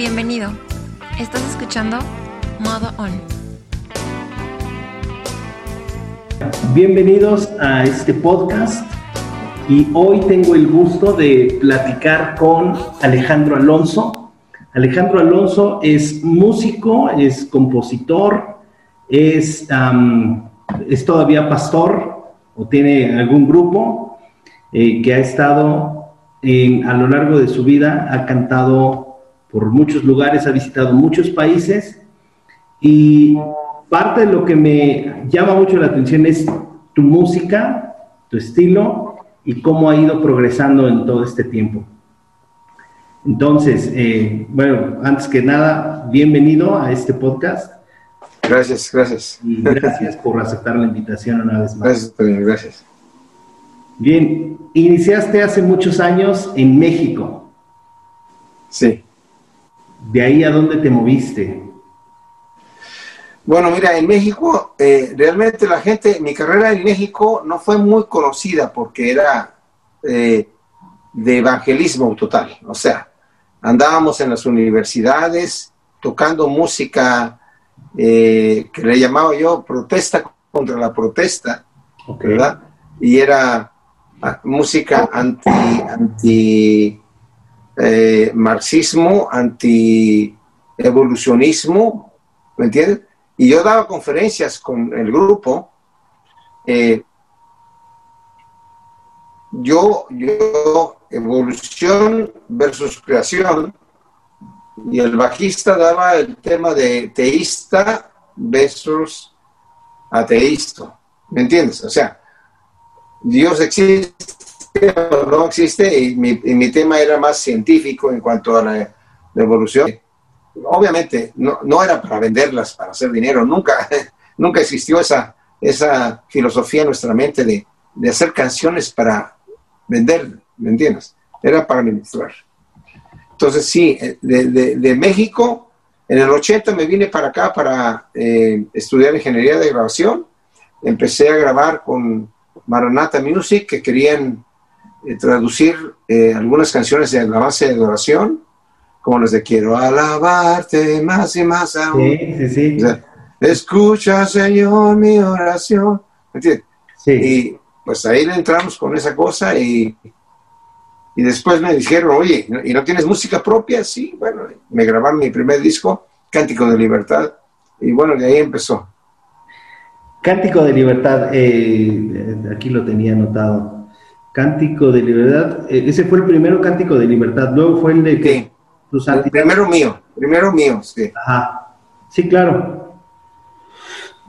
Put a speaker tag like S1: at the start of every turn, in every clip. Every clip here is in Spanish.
S1: Bienvenido. Estás escuchando Modo On.
S2: Bienvenidos a este podcast y hoy tengo el gusto de platicar con Alejandro Alonso. Alejandro Alonso es músico, es compositor, es, es todavía pastor o tiene algún grupo eh, que ha estado a lo largo de su vida, ha cantado por muchos lugares, ha visitado muchos países y parte de lo que me llama mucho la atención es tu música, tu estilo y cómo ha ido progresando en todo este tiempo. Entonces, eh, bueno, antes que nada, bienvenido a este podcast.
S3: Gracias, gracias.
S2: Y gracias por aceptar la invitación una vez más.
S3: Gracias, también, gracias.
S2: Bien, iniciaste hace muchos años en México.
S3: Sí.
S2: ¿De ahí a dónde te moviste?
S3: Bueno, mira, en México, eh, realmente la gente, mi carrera en México no fue muy conocida porque era eh, de evangelismo total. O sea, andábamos en las universidades tocando música eh, que le llamaba yo protesta contra la protesta, ¿verdad? Y era ah, música anti, anti eh, marxismo, anti-evolucionismo, ¿me entiendes? Y yo daba conferencias con el grupo. Eh, yo, yo, evolución versus creación, y el bajista daba el tema de teísta versus ateísta, ¿me entiendes? O sea, Dios existe no existe y mi, tema era más científico en cuanto a la, evolución. Obviamente no, no, era para venderlas, para hacer dinero, nunca, nunca existió esa, esa filosofía en nuestra mente de, de hacer canciones para vender, ¿me entiendes? Era para administrar. Entonces sí, eh, de, de, México, en el 80 me vine para acá para eh, estudiar ingeniería de grabación. Empecé a grabar con Maranata Music, que querían eh, traducir eh, algunas canciones de alabanza y adoración, como las de Quiero alabarte más y más aún. Sí, sí, sí. Escucha, Señor, mi oración. ¿Entiendes? Sí. Y pues ahí le entramos con esa cosa y, y después me dijeron, oye, ¿y no tienes música propia? Sí, bueno, me grabaron mi primer disco, Cántico de Libertad, y bueno, de ahí empezó.
S2: Cántico de Libertad, eh, aquí lo tenía anotado. Cántico de Libertad. Eh, ese fue el primero Cántico de Libertad. Luego fue el de que.
S3: El primero mío. Primero mío, sí.
S2: Ajá. Sí, claro.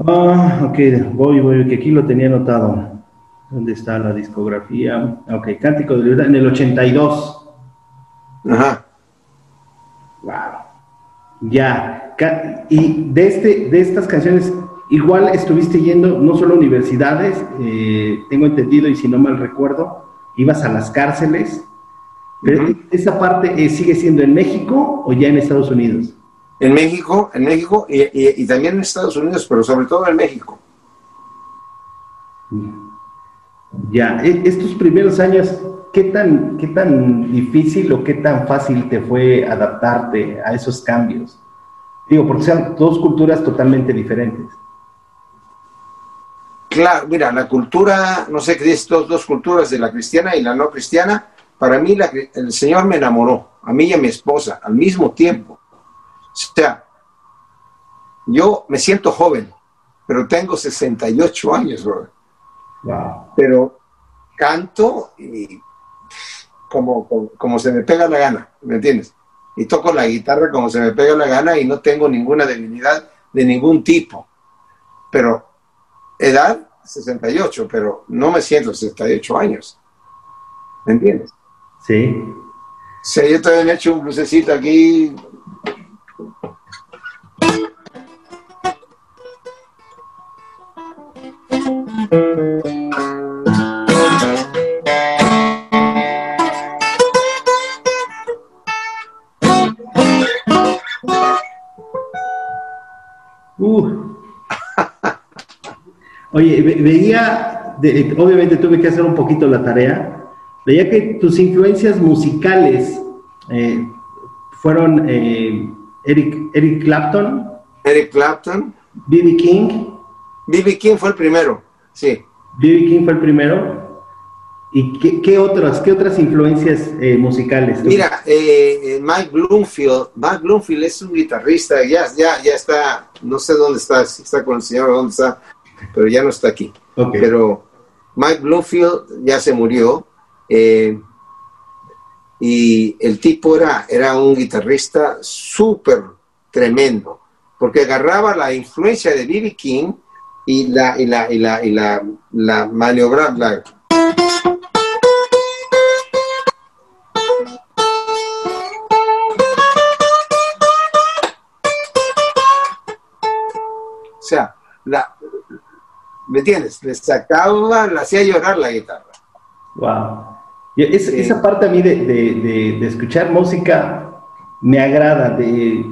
S2: Ah, ok, voy, voy, que aquí lo tenía anotado. ¿Dónde está la discografía? Ok, Cántico de Libertad en el 82.
S3: Ajá.
S2: Wow. Ya. Y de, este, de estas canciones, Igual estuviste yendo no solo a universidades, eh, tengo entendido y si no mal recuerdo, ibas a las cárceles. Pero ¿Esa parte eh, sigue siendo en México o ya en Estados Unidos?
S3: En México, en México y, también en Estados Unidos, pero sobre todo en México.
S2: Ya, e, estos primeros años, ¿qué tan, ¿qué tan difícil o qué tan fácil te fue adaptarte a esos cambios? Digo, porque sean dos culturas totalmente diferentes.
S3: Claro, mira, la cultura, no sé qué es, dos, dos culturas de la cristiana y la no cristiana, para mí el Señor me enamoró, a mí y a mi esposa, al mismo tiempo. O sea, yo me siento joven, pero tengo 68 años, Robert. Pero canto y como, como, como, se me pega la gana, ¿me entiendes? Y toco la guitarra como se me pega la gana y no tengo ninguna divinidad de ningún tipo. Pero edad 68, pero no me siento 68 años. ¿Me entiendes?
S2: Sí.
S3: Sí, yo también he hecho un lucecito aquí.
S2: Oye, veía, obviamente tuve que hacer un poquito la tarea, veía que tus influencias musicales eh, fueron eh, Eric, Eric Clapton.
S3: Eric Clapton.
S2: B.B. King.
S3: B.B. King fue el primero, sí.
S2: B.B. King fue el primero. ¿Y qué, otras, qué otras influencias eh, musicales?
S3: Mira, eh, Mike Bloomfield, Mike Bloomfield es un guitarrista, ya, ya, ya está, no sé dónde está, si está con el señor o dónde está, pero ya no está aquí. Pero Mike Bloomfield ya se murió. Eh, y el tipo era, era un guitarrista súper tremendo, porque agarraba la influencia de B.B. King y la, y la, y la, y la, la maniobra, ¿me entiendes? Le sacaba, le hacía llorar la guitarra.
S2: Wow. Esa parte a mí de, escuchar música me agrada.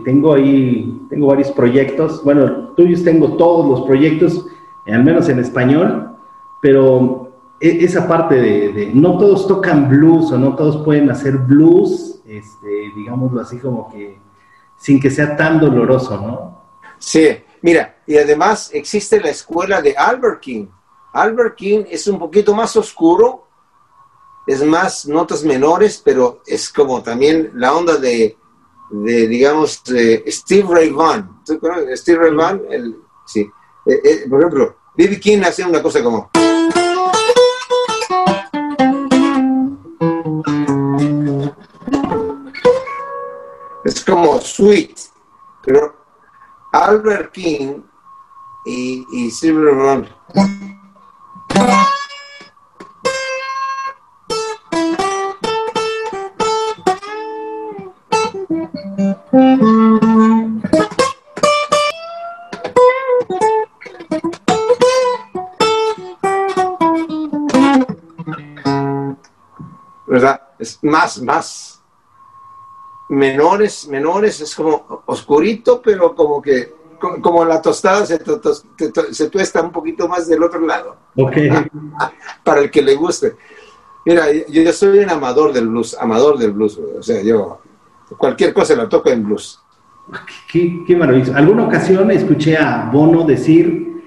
S2: tengo ahí, tengo varios proyectos. Bueno, tuyos tengo todos los proyectos, al menos en español, pero e, esa parte de, no todos tocan blues o no todos pueden hacer blues, este, digámoslo así como que sin que sea tan doloroso, ¿no?
S3: Sí, mira, y además existe la escuela de Albert King. Albert King es un poquito más oscuro, es más notas menores, pero es como también la onda de, digamos, Steve Ray Vaughan. Steve Ray Vaughan, el, sí. Eh, eh, por ejemplo, B.B. King hacía una cosa como... Es como sweet, pero Albert King y, y Vaughan ¿verdad? Es más, más menores, menores, es como oscurito, pero como que, como la tostada se, se tuesta un poquito más del otro lado.
S2: Ok.
S3: Para el que le guste. Mira, yo, soy un amador del blues, amador del blues, o sea, yo cualquier cosa la toco en blues.
S2: Qué, qué maravilloso. Alguna ocasión escuché a Bono decir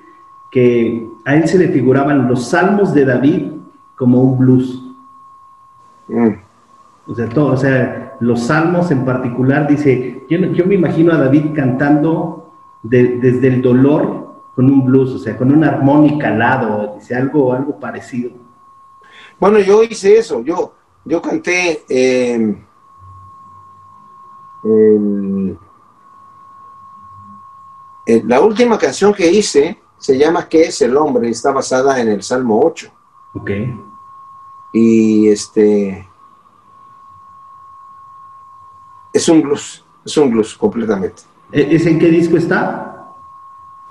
S2: que a él se le figuraban los salmos de David como un blues. Mm. O sea, todo, o sea, los salmos en particular, dice, yo, yo me imagino a David cantando desde el dolor con un blues, o sea, con una armónica al lado, dice algo, algo parecido.
S3: Bueno, yo hice eso, yo, yo canté eh, la última canción que hice se llama ¿Qué es el hombre? Está basada en el Salmo 8.
S2: Ok.
S3: Y este. Es un blues, es un blues completamente.
S2: ¿E-, ¿Es en qué disco está?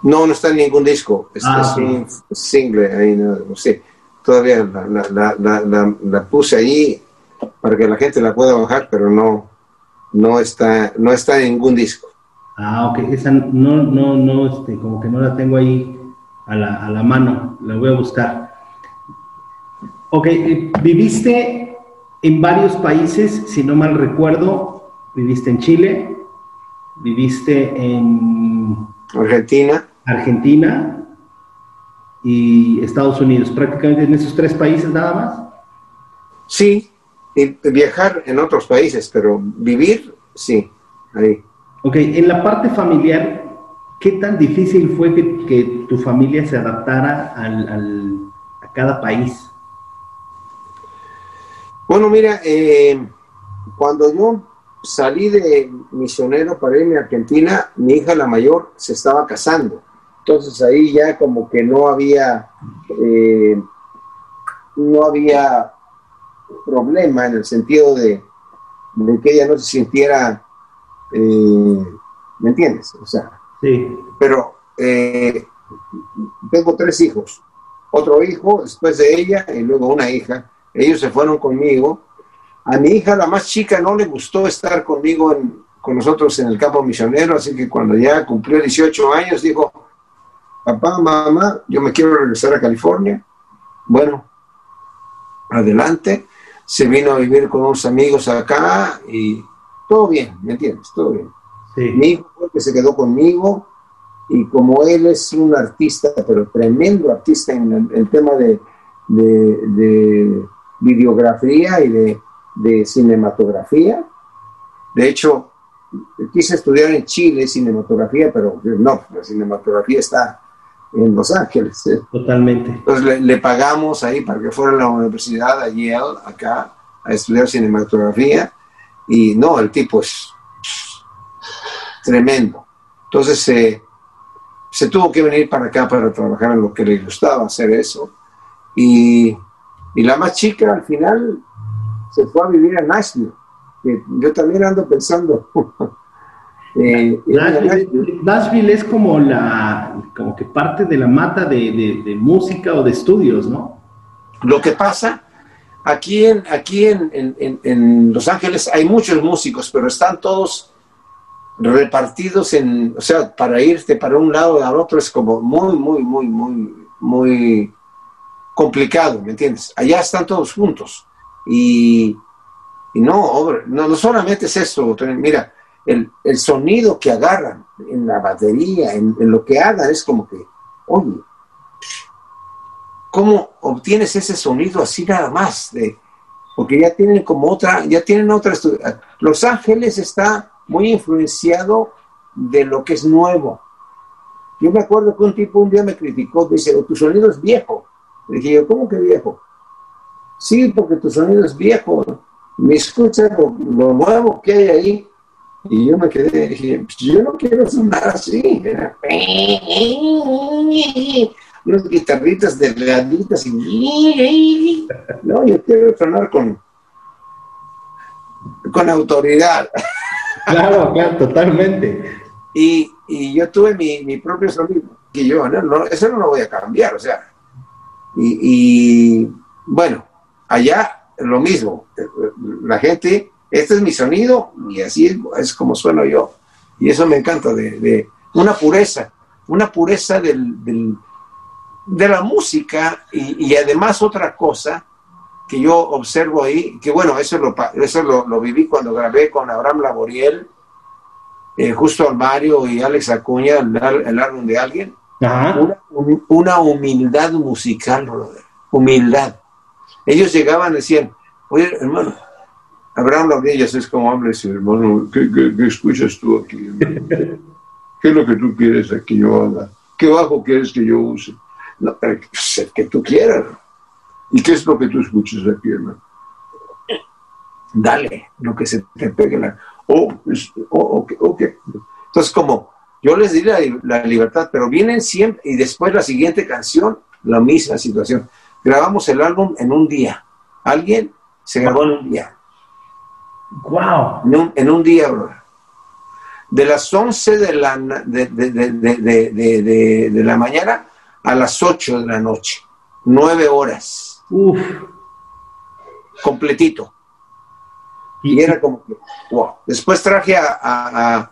S3: No, no está en ningún disco. Es, ah, un single, ahí no, sé. Todavía la, puse ahí para que la gente la pueda bajar, pero no, no, está, no está en ningún disco.
S2: Ah, ok. Esa no, no, no, este, como que no la tengo ahí a la, a la mano. La voy a buscar. Ok, eh, viviste en varios países, si no mal recuerdo, viviste en Chile, viviste en
S3: Argentina.
S2: Argentina y Estados Unidos, prácticamente en esos tres países nada más.
S3: Sí, viajar en otros países, pero vivir, sí, ahí.
S2: Ok, en la parte familiar, ¿qué tan difícil fue que, tu familia se adaptara a cada país?
S3: Bueno, mira, eh, cuando yo salí de misionero para irme a Argentina, mi hija la mayor se estaba casando. Entonces ahí ya como que no había, eh, no había problema en el sentido de, que ella no se sintiera, eh, ¿me entiendes? O sea,
S2: sí.
S3: Pero tengo tres hijos, otro hijo después de ella y luego una hija ellos se fueron conmigo. A mi hija, la más chica, no le gustó estar conmigo con nosotros en el campo misionero, así que cuando ya cumplió 18 años, dijo, papá, mamá, yo me quiero regresar a California. Bueno, adelante. Se vino a vivir con unos amigos acá y todo bien, ¿me entiendes? Todo bien. Mi hijo fue el que se quedó conmigo y como él es un artista, pero tremendo artista en el, tema de, de, videografía y de, de cinematografía, de hecho, quise estudiar en Chile cinematografía, pero no, la cinematografía está en Los Ángeles. ¿eh?
S2: Totalmente.
S3: Entonces le, pagamos ahí para que fuera a la universidad, a Yale, acá, a estudiar cinematografía. Y no, el tipo es tremendo. Entonces eh, se tuvo que venir para acá para trabajar en lo que le gustaba, hacer eso. Y, y la más chica al final se fue a vivir a Nashville. yo también ando pensando
S2: Eh, Nashville, es como la, como que parte de la mata de, música o de estudios, ¿no?
S3: Lo que pasa, aquí en, aquí en, Los Ángeles hay muchos músicos, pero están todos repartidos en, o sea, para irte para un lado o al otro es como muy, muy, muy, muy, muy complicado, ¿me entiendes? Allá están todos juntos. Y, no, no, no solamente es eso, mira, el, sonido que agarran en la batería, en, lo que hagan, es como que, oye, ¿cómo obtienes ese sonido así nada más? De, porque ya tienen como otra, ya tienen otra Los Ángeles está muy influenciado de lo que es nuevo. Yo me acuerdo que un tipo un día me criticó, dice, tu sonido es viejo. Le dije yo, ¿cómo que viejo? Sí, porque tu sonido es viejo. Me escucha lo nuevo que hay ahí y yo me quedé, dije, pues yo no quiero sonar así. unas guitarritas delgaditas y... No, yo quiero sonar con, con autoridad.
S2: Claro, claro, totalmente.
S3: Y, y yo tuve mi, mi, propio sonido, que yo, no, eso no lo voy a cambiar, o sea. Y, y bueno, allá lo mismo, la gente este es mi sonido y así es, como sueno yo. Y eso me encanta, de, una pureza, una pureza del, de la música y, además otra cosa que yo observo ahí, que bueno, eso lo, eso lo, viví cuando grabé con Abraham Laboriel, eh, justo al Mario y Alex Acuña, el, álbum de alguien, una, humildad musical, humildad. Ellos llegaban y decían, oye, hermano, Abraham Laudillas es como habla ese hermano, ¿qué, escuchas tú aquí? ¿Qué es lo que tú quieres que yo haga? ¿Qué bajo quieres que yo use? No, el que tú quieras. ¿Y qué es lo que tú escuchas aquí, hermano? Dale, lo que se te pegue la... Oh, oh, okay, Entonces, como yo les di la, libertad, pero vienen siempre, y después la siguiente canción, la misma situación. Grabamos el álbum en un día. Alguien se grabó en un día
S2: Wow.
S3: En un, día, bro. De las 11 de la, de, de, la mañana a las 8 de la noche. Nueve horas.
S2: Uf.
S3: Completito. Y, era como que, wow. Después traje a, a,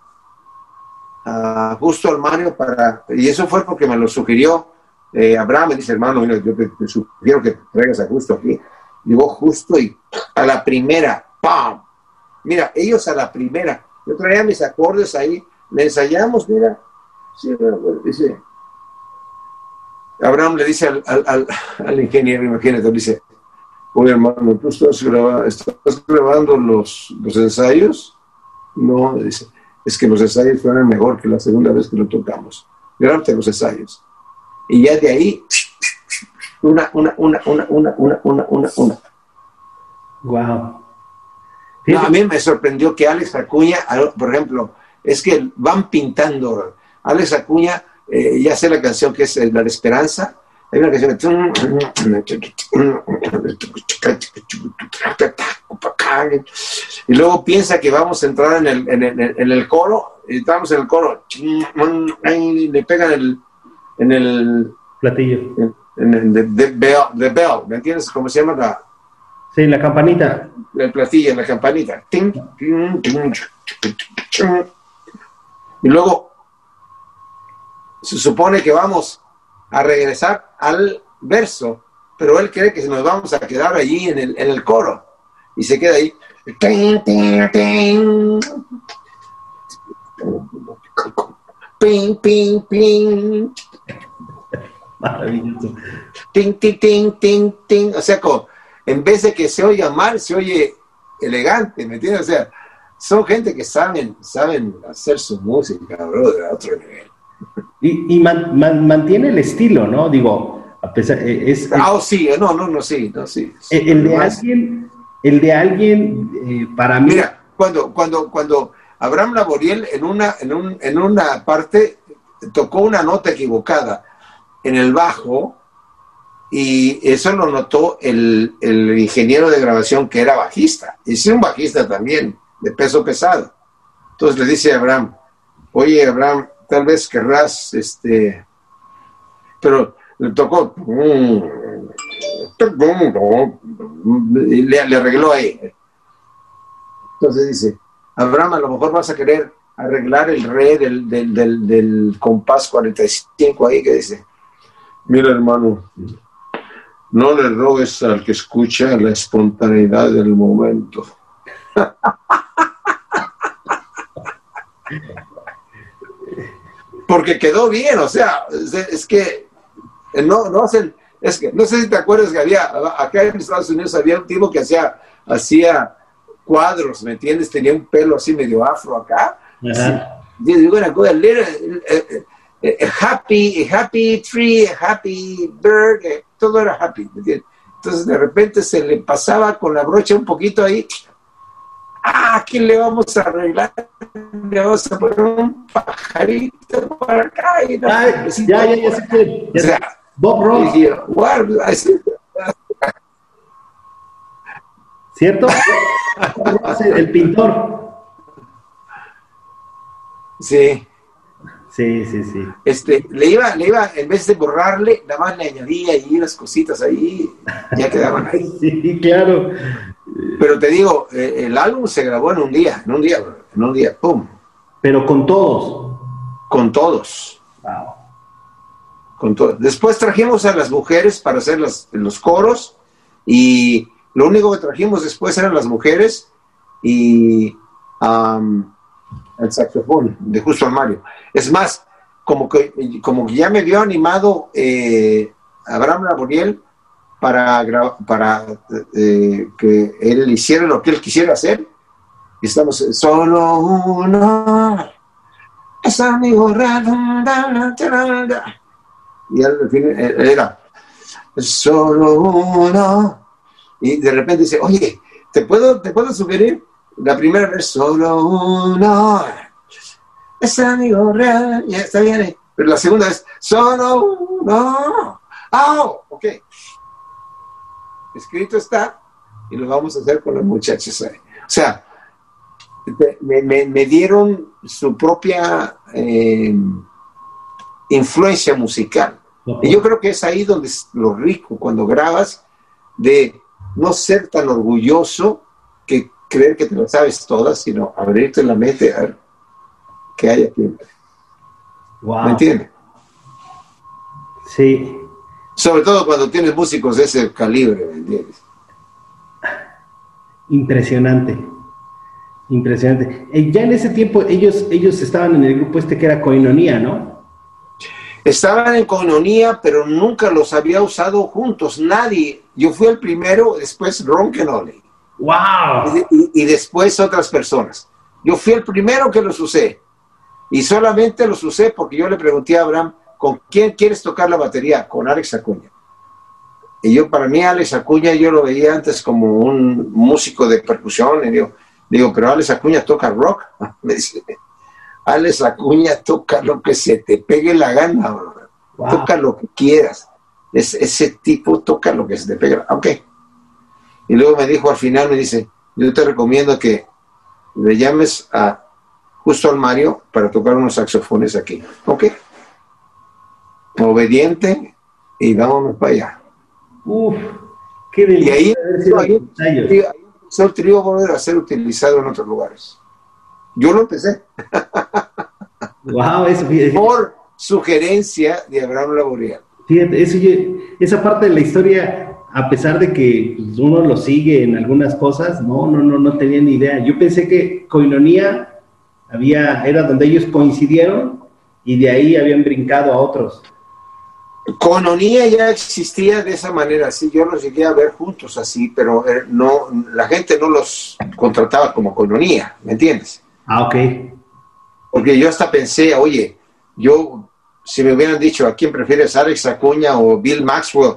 S3: Justo al Mario para, y eso fue porque me lo sugirió eh, Abraham, me dice, hermano, yo te, te, sugiero que traigas a Justo aquí. Digo, Justo y a la primera, ¡pam! Mira, ellos a la primera, yo traía mis acordes ahí, le ensayamos, mira, sí, dice, Abraham le dice al, ingeniero, imagínate, dice, oye hermano, ¿tú estás, grabando los, los ensayos? No, dice, es que los ensayos fueron mejor que la segunda vez que lo tocamos. Grábate los ensayos. Y ya de ahí, una, una, una, una, una, una, una, una, una.
S2: Wow
S3: a mí me sorprendió que Alex Acuña, por ejemplo, es que van pintando. Alex Acuña, eh, ya sé la canción que es eh, La de Esperanza, hay una canción y luego piensa que vamos a entrar en el, en el, en el coro, y estamos en el coro, y le pegan el, en el
S2: platillo.
S3: En, el de, bell, de bell, ¿me entiendes? ¿Cómo se llama la,
S2: Sí, la campanita.
S3: El platillo, la campanita. Y luego se supone que vamos a regresar al verso, pero él cree que nos vamos a quedar allí en el, en el coro. Y se queda ahí. Ping, ping, ping.
S2: Maravilloso.
S3: Ting, ting, ting, ting, ting. O sea, como, en vez de que se oiga mal, se oye elegante, ¿me entiendes? O sea, son gente que saben, saben hacer su música, bro, de otro nivel.
S2: Y, y man- man- mantiene el estilo, ¿no? Digo, a pesar, eh, es,
S3: Ah, oh, sí, no, no, no, sí, no, sí.
S2: el, el de
S3: Además,
S2: alguien, el de alguien, eh, para mí,
S3: Mira, cuando, cuando, cuando Abraham Laboriel en una, en, un, en una parte tocó una nota equivocada en el bajo y eso lo notó el, el ingeniero de grabación que era bajista, y sí un bajista también, de peso pesado. Entonces le dice a Abraham, oye Abraham, tal vez querrás, este, pero le tocó, y le, arregló ahí. Entonces dice, Abraham, a lo mejor vas a querer arreglar el re del, del, del, del compás 45 ahí que dice, mira hermano, no le rogues al que escucha la espontaneidad del momento. Porque quedó bien, o sea, es, que eh, no, no hacen, es que no sé si te acuerdas que había, acá en Estados Unidos había un tipo que hacía, hacía cuadros, ¿me entiendes? Tenía un pelo así medio afro acá.
S2: Ajá.
S3: Yo eh, eh, eh, happy, a happy tree, happy bird, eh, todo era happy, ¿me entiendes? Entonces de repente se le pasaba con la brocha un poquito ahí. Ah, aquí le vamos a arreglar, le vamos a poner un pajarito por acá. Y no,
S2: Ay, ya, ya, ya sé
S3: O sea,
S2: Bob
S3: y
S2: Ross?
S3: Así,
S2: ¿cierto? Bob Ross, el, el pintor.
S3: Sí,
S2: Sí, sí, sí.
S3: este, le iba, le iba, en vez de borrarle, nada más le añadía ahí unas cositas ahí, ya quedaban ahí.
S2: Sí, claro.
S3: Pero te digo, eh, el álbum se grabó en un día, en un día, en un día, pum,
S2: Pero con todos.
S3: con todos,
S2: Wow.
S3: con todos. Después trajimos a las mujeres para hacer las- los coros y lo único que trajimos después eran las mujeres y am, el saxofón de Justo Armario. Es más, como que, como que ya me vio animado eh, Abraham Laboriel para, para eh, que él hiciera lo que él quisiera hacer. Estamos eh, solo uno. Es amigo. Y al fin eh, era solo uno. Y de repente dice, oye, ¿te puedo, ¿te puedo sugerir? La primera vez, solo uno. Es amigo real. Ya está bien. eh. Pero la segunda vez, solo uno. Ah, ok. Escrito está y lo vamos a hacer con los muchachos ahí. O sea, me, me- me dieron su propia eh, influencia musical. Y yo creo que es ahí donde es lo rico, cuando grabas, de no ser tan orgulloso que creer que te lo sabes todas, sino abrirte la mente a ver qué hay aquí.
S2: Wow.
S3: ¿Me entiendes?
S2: Sí.
S3: Sobre todo cuando tienes músicos de ese calibre, ¿me entiendes?
S2: Impresionante. Impresionante. Eh, ya en ese tiempo ellos, ellos estaban en el grupo este que era Coinonía, ¿no?
S3: Estaban en coinonía, pero nunca los había usado juntos, nadie. Yo fui el primero, después Ron Kenole.
S2: ¡Wow!
S3: y, después otras personas. Yo fui el primero que los usé y solamente los usé porque yo le pregunté a Abraham, ¿con quién quieres tocar la batería? Con Alex Acuña. Y yo, para mí, Alex Acuña, yo lo veía antes como un músico de percusión. Y digo, digo pero Alex Acuña toca rock. Me dice, Alex Acuña toca lo que se te pegue la gana, bro.
S2: Wow.
S3: toca lo que quieras. Es, ese tipo toca lo que se te pegue. la- Ok. Y luego me dijo al final, me dice, yo te recomiendo que le llames a justo al Mario para tocar unos saxofones aquí. Ok. Obediente y vámonos para allá.
S2: Uf, qué
S3: Y
S2: delicia sido
S3: ahí- ahí empezó el trío volver a ser utilizado en otros lugares. Yo lo empecé
S2: Wow, eso,
S3: por sugerencia de Abraham Laboriel.
S2: fíjate, eso esa parte de la historia a pesar de que pues, uno lo sigue en algunas cosas, no, no, no, no tenía ni idea. Yo pensé que Coinonía había, era donde ellos coincidieron y de ahí habían brincado a otros.
S3: Coinonía ya existía de esa manera, sí, yo los llegué a ver juntos así, pero eh, no, la gente no los contrataba como Coinonía, ¿me entiendes?
S2: Ah, ok.
S3: Porque yo hasta pensé, oye, yo, si me hubieran dicho, ¿a quién prefieres, Alex Acuña o Bill Maxwell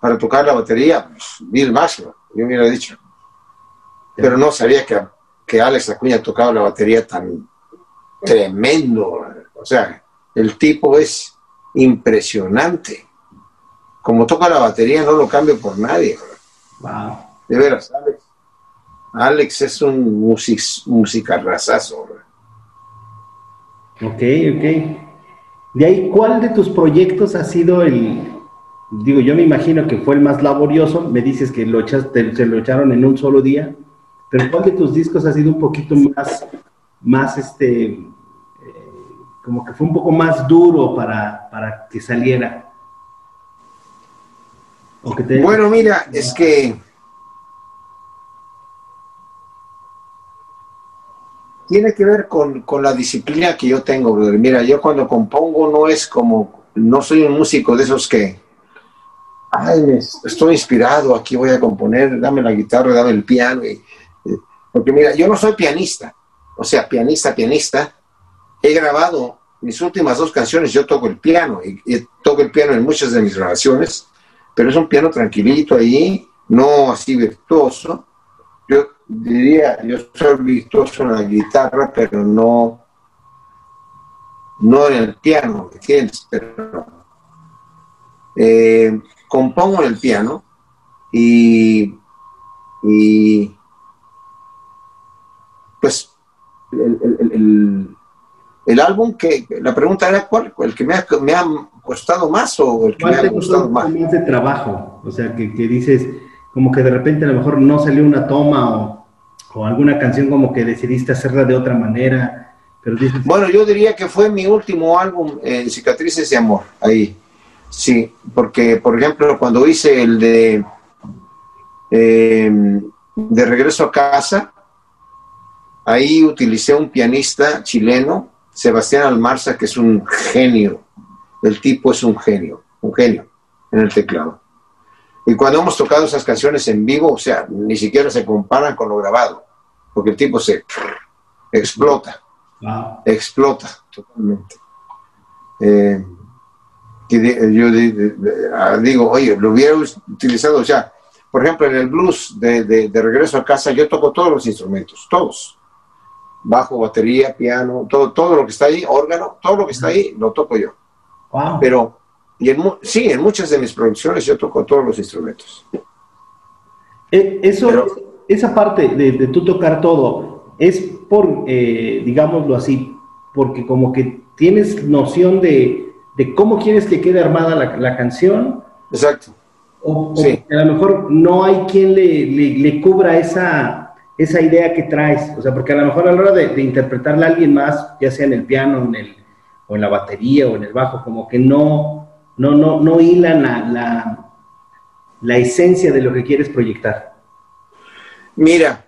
S3: para tocar la batería? Pues, Bill Maxwell, yo hubiera dicho. Pero no sabía que, que Alex Acuña tocaba la batería tan tremendo. O sea, el tipo es impresionante. Como toca la batería, no lo cambio por nadie.
S2: Wow.
S3: De veras, Alex. Alex es un music, musicarrazazo.
S2: Ok, ok. De ahí, ¿cuál de tus proyectos ha sido el, digo, yo me imagino que fue el más laborioso, me dices que lo echaste, se lo echaron en un solo día, pero ¿cuál de tus discos ha sido un poquito más, más este, eh, como que fue un poco más duro para, para que saliera?
S3: ¿O que te... Bueno, mira, es que tiene que ver con, con, la disciplina que yo tengo, brother. Mira, yo cuando compongo no es como, no soy un músico de esos que, ay, estoy inspirado, aquí voy a componer, dame la guitarra, dame el piano. Y, porque mira, yo no soy pianista, o sea, pianista, pianista. He grabado mis últimas dos canciones, yo toco el piano y, y toco el piano en muchas de mis grabaciones, pero es un piano tranquilito ahí, no así virtuoso. Yo diría, yo soy virtuoso en la guitarra, pero no, no en el piano, ¿entiendes? Pero, eh, compongo en el piano y, y pues el, el, el, el, álbum que, la pregunta era cuál, el que me ha, me ha costado más o el que me ha gustado más.
S2: más de trabajo? O sea, que, que dices, como que de repente a lo mejor no salió una toma o o alguna canción como que decidiste hacerla de otra manera. Pero dices...
S3: Bueno, yo diría que fue mi último álbum, eh, Cicatrices de Amor, ahí. Sí, porque, por ejemplo, cuando hice el de eh, De Regreso a Casa, ahí utilicé un pianista chileno, Sebastián Almarza, que es un genio. El tipo es un genio, un genio en el teclado. Y cuando hemos tocado esas canciones en vivo, o sea, ni siquiera se comparan con lo grabado, porque el tipo se explota, wow. explota totalmente. Eh, yo digo, oye, lo hubiera utilizado ya. Por ejemplo, en el blues de, de, de, regreso a casa, yo toco todos los instrumentos, todos. Bajo, batería, piano, todo, todo lo que está ahí, órgano, todo lo que está ahí, lo toco yo.
S2: Wow.
S3: Pero y en, sí, en muchas de mis producciones yo toco todos los instrumentos.
S2: Eh, eso, Pero, esa parte de, de, tú tocar todo, es por, eh, digámoslo así, porque como que tienes noción de, de cómo quieres que quede armada la, la canción.
S3: Exacto.
S2: O, o sí. a lo mejor no hay quien le, le, le, cubra esa, esa idea que traes. O sea, porque a lo mejor a la hora de, de interpretarla a alguien más, ya sea en el piano, en el, o en la batería o en el bajo, como que no, no, no, no hilan la, la, la, esencia de lo que quieres proyectar?
S3: Mira,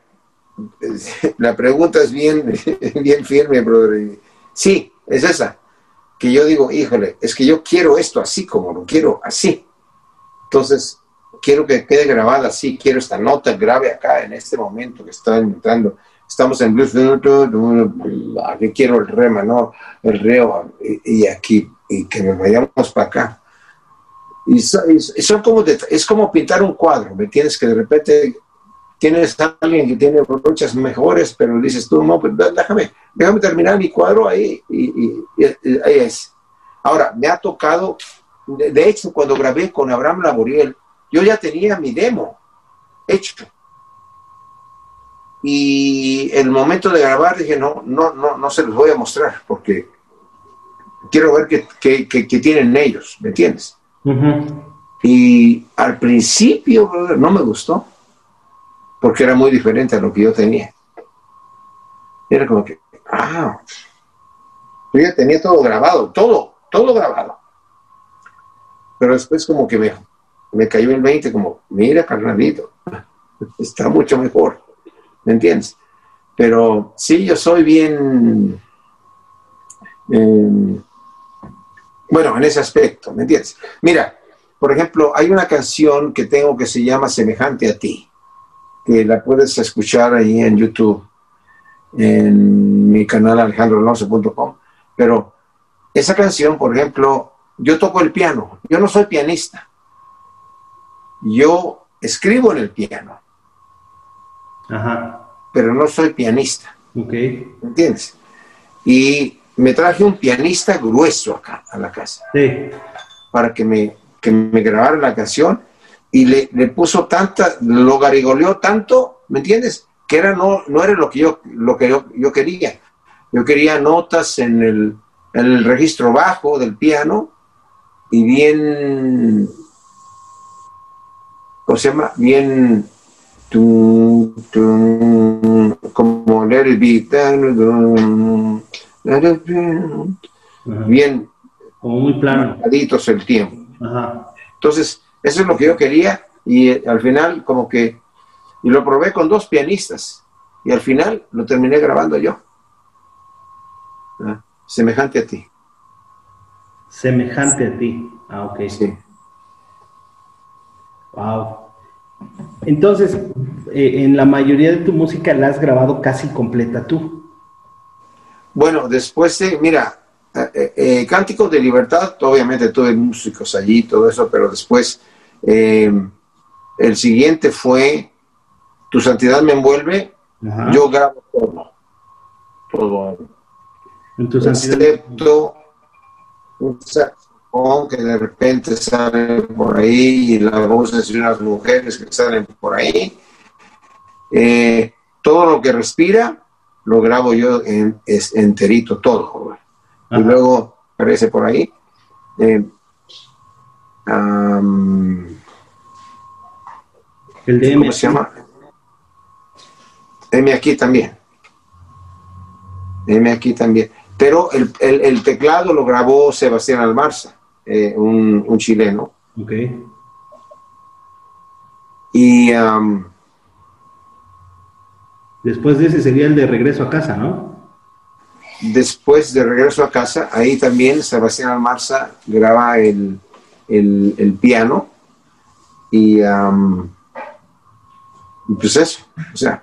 S3: la pregunta es bien, bien firme, brother. Sí, es esa. Que yo digo, híjole, es que yo quiero esto así como lo quiero, así. Entonces, quiero que quede grabada así, quiero esta nota grave acá en este momento que está entrando. Estamos en blues, aquí quiero el re menor, el reo, y, aquí, y que nos vayamos para acá. Y, son como es como pintar un cuadro, ¿me entiendes? Que de repente tienes a alguien que tiene brochas mejores, pero dices tú, no, pues déjame, déjame terminar mi cuadro ahí y, y, y, ahí es. Ahora, me ha tocado, de, de, hecho, cuando grabé con Abraham Laboriel, yo ya tenía mi demo hecho. Y el momento de grabar dije, no, no, no, no se los voy a mostrar porque quiero ver qué, qué, qué, qué tienen ellos, ¿me entiendes?
S2: Uh -huh.
S3: Y al principio, no me gustó, porque era muy diferente a lo que yo tenía. Era como que, ah, yo ya tenía todo grabado, todo, todo grabado. Pero después como que me, me cayó el 20 como, mira, carnalito, está mucho mejor, ¿me entiendes? Pero sí, yo soy bien, em, bueno, en ese aspecto, ¿me entiendes? Mira, por ejemplo, hay una canción que tengo que se llama Semejante a ti, que la puedes escuchar ahí en YouTube, en mi canal alejandroalonso.com, pero esa canción, por ejemplo, yo toco el piano, yo no soy pianista, yo escribo en el piano,
S2: Ajá.
S3: pero no soy pianista,
S2: Ok.
S3: ¿entiendes? Y me traje un pianista grueso acá a la casa
S2: Sí.
S3: para que me, que me grabara la canción y le, le puso tanta, lo garigoleó tanto, ¿me entiendes? Que era no, no era lo que yo, lo que yo, yo quería. Yo quería notas en el, en el registro bajo del piano y bien, ¿cómo se llama? Bien, tum, tum, como Let It Be, tum, let it be,
S2: Ajá.
S3: bien
S2: Como muy plano.
S3: el tiempo.
S2: Ajá.
S3: Entonces, eso es lo que yo quería y eh, al final como que, y lo probé con dos pianistas y al final lo terminé grabando yo. Ah, Semejante a ti.
S2: Semejante a ti. Ah, ok.
S3: Sí.
S2: Wow. Entonces, eh, en la mayoría de tu música la has grabado casi completa tú.
S3: Bueno, después de, mira, eh, eh, eh, Cántico de Libertad, obviamente tuve músicos allí todo eso, pero después eh, el siguiente fue Tu Santidad me envuelve,
S2: Ajá.
S3: yo grabo todo. Todo.
S2: en tu santidad.
S3: excepto un saxofón que de repente sale por ahí y las voces de unas mujeres que salen por ahí. Eh, todo lo que respira lo grabo yo en, es enterito, todo. Y luego aparece por ahí. eh,
S2: El de
S3: ¿Cómo
S2: M.
S3: se llama? M aquí también. M aquí también. Pero el, el- el teclado lo grabó Sebastián Almarza, eh, un, un chileno.
S2: Ok.
S3: Y am,
S2: Después de ese sería el de regreso a casa, ¿no?
S3: Después de regreso a casa, ahí también Sebastián Almarza graba el, el- el piano. Y, pues eso, o sea.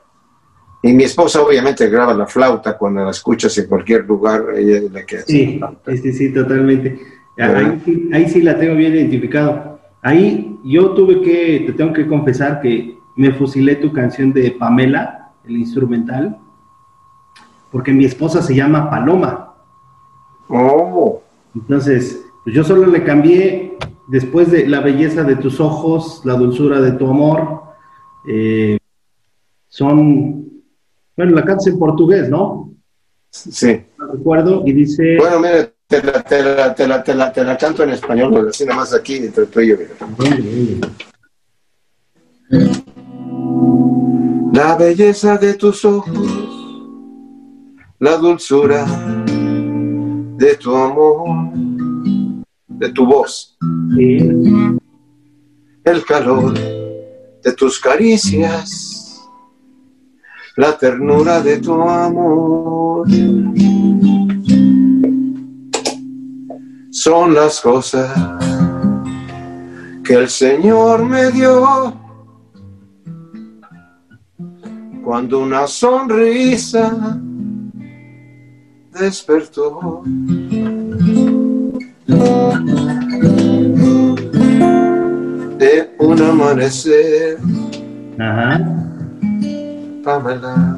S3: Y mi esposa obviamente graba la flauta cuando la escuchas en cualquier lugar, ella es la que hace
S2: Sí,
S3: la flauta.
S2: sí, sí, totalmente. Ahí, sí- ahí sí la tengo bien identificado. Ahí yo tuve que, te tengo que confesar que me fusilé tu canción de Pamela, el instrumental, porque mi esposa se llama Paloma.
S3: Oh,
S2: Entonces, pues yo solo le cambié después de la belleza de tus ojos, la dulzura de tu amor. eh, son, bueno, la cantas en portugués, ¿no?
S3: sí.
S2: No recuerdo, y dice...
S3: Bueno, mira, te la, te la, te la, te la, te la canto en español, pues, así nada más aquí entre tú y yo. mira. La belleza de tus ojos, la dulzura de tu amor, de tu voz, el calor de tus caricias, la ternura de tu amor. Son las cosas que el Señor me dio cuando una sonrisa despertó. De un amanecer,
S2: Ajá.
S3: Pamela.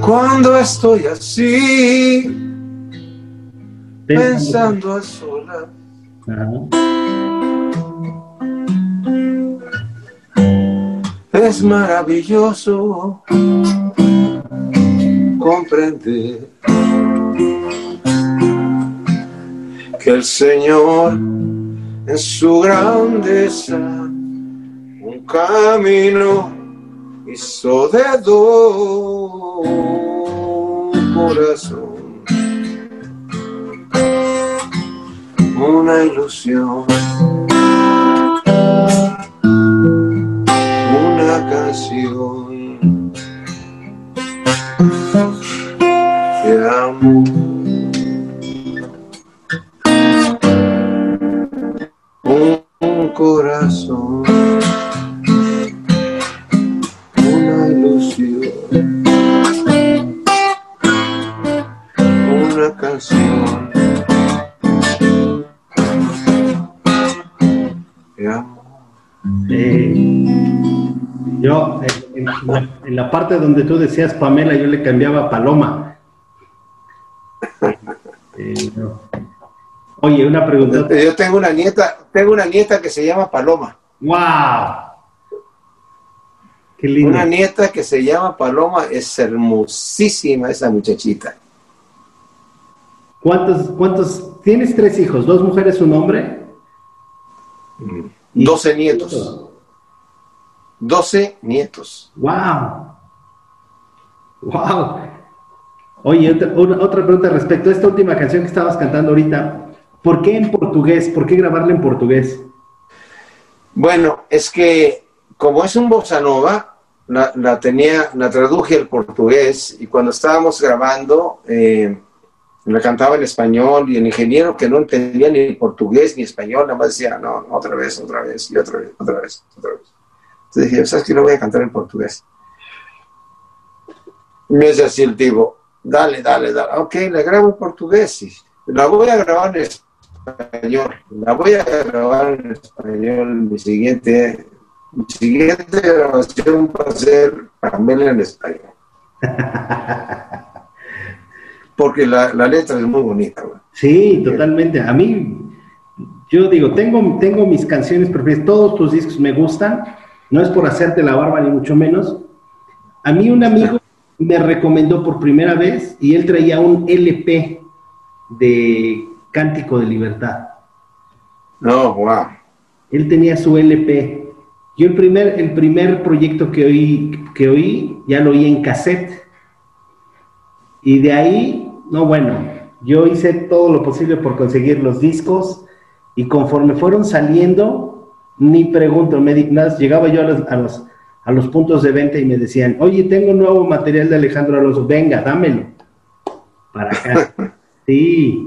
S3: Cuando estoy así, pensando a solas. Es maravilloso comprender que el Señor en su grandeza un camino hizo de dos corazón una ilusión, una canción. De amor. Un corazón,
S2: parte donde tú decías Pamela, yo le cambiaba a Paloma. Eh, no. Oye, una pregunta.
S3: Yo tengo una nieta, tengo una nieta que se llama Paloma.
S2: ¡Wow! Qué lindo.
S3: Una nieta que se llama Paloma, es hermosísima esa muchachita.
S2: ¿Cuántos, cuántos? Tienes tres hijos, dos mujeres, un hombre.
S3: 12 nietos. 12 nietos.
S2: ¡Wow! ¡Wow! Oye, otra, pregunta respecto a esta última canción que estabas cantando ahorita. ¿Por qué en portugués? ¿Por qué grabarla en portugués?
S3: Bueno, es que como es un bossa nova, la, tenía, la traduje al portugués y cuando estábamos grabando, eh, la cantaba en español y el ingeniero que no entendía ni portugués ni español, nada más decía, no, otra vez, otra vez, y otra vez, otra vez, otra vez. Entonces dije, ¿sabes qué? Lo voy a cantar en portugués. Me dice así el tipo, dale, dale, dale. Ok, la grabo en portugués la voy a grabar en español. La voy a grabar en español. Mi siguiente, mi siguiente grabación va a ser Pamela en español. Porque la, la letra es muy bonita. güey.
S2: Sí, totalmente. A mí, yo digo, tengo, tengo mis canciones preferidas, todos tus discos me gustan, no es por hacerte la barba ni mucho menos. A mí un amigo me recomendó por primera vez y él traía un LP de Cántico de Libertad.
S3: No, wow.
S2: Él tenía su LP. Yo el primer, el primer proyecto que oí, que oí, ya lo oí en cassette. Y de ahí, no, bueno, yo hice todo lo posible por conseguir los discos y conforme fueron saliendo, ni pregunto, me dignas, llegaba yo a los, a los, a los puntos de venta y me decían, oye, tengo nuevo material de Alejandro Alonso, venga, dámelo. Para acá. Sí.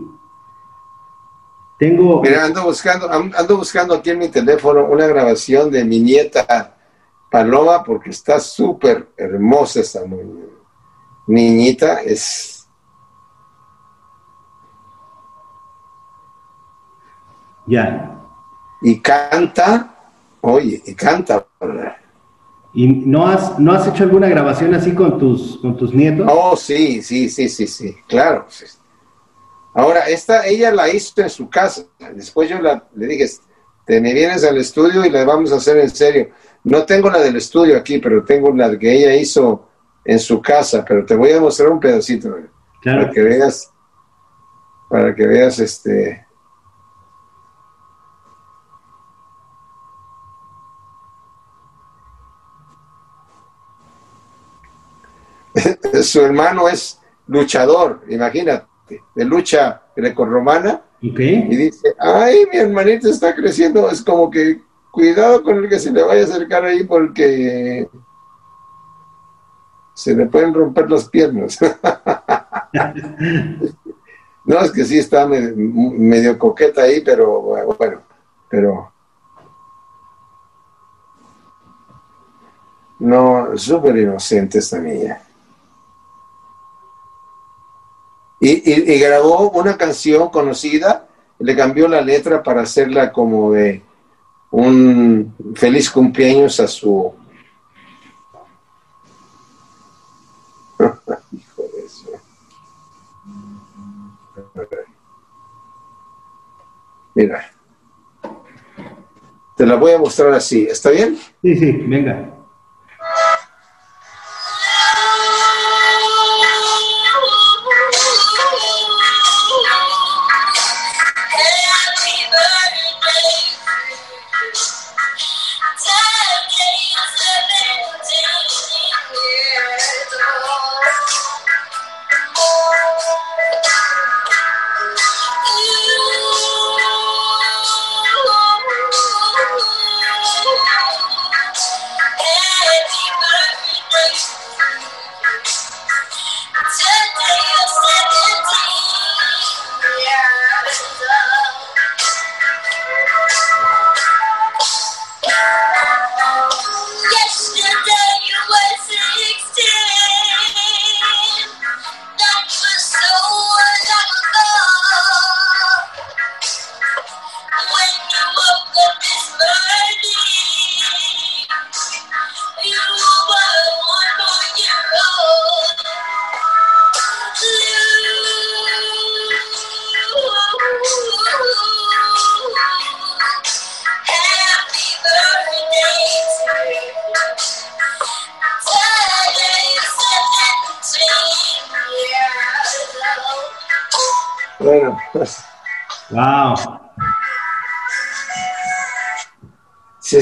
S2: Tengo...
S3: Mira, ando buscando, ando buscando aquí en mi teléfono una grabación de mi nieta Paloma porque está súper hermosa esta niñita. Es
S2: Ya.
S3: y canta, oye, y canta.
S2: ¿Y no has, no has hecho alguna grabación así con tus, con tus nietos?
S3: Oh, sí, sí, sí, sí, sí, claro. Ahora, esta, ella la hizo en su casa. Después yo la, le dije, te me vienes al estudio y la vamos a hacer en serio. No tengo la del estudio aquí, pero tengo la que ella hizo en su casa, pero te voy a mostrar un pedacito eh,
S2: Claro.
S3: para que veas, para que veas este. Su hermano es luchador, imagínate, de lucha grecorromana,
S2: Ok.
S3: y dice, ay, mi hermanito está creciendo, es como que cuidado con el que se le vaya a acercar ahí porque se le pueden romper las piernas. no, es que sí está me- medio coqueta ahí, pero bueno, pero no, súper inocente esta niña. Y, grabó una canción conocida, le cambió la letra para hacerla como de un feliz cumpleaños a su... Hijo de eso. Mira. Te la voy a mostrar así. ¿Está bien?
S2: Sí, sí, venga.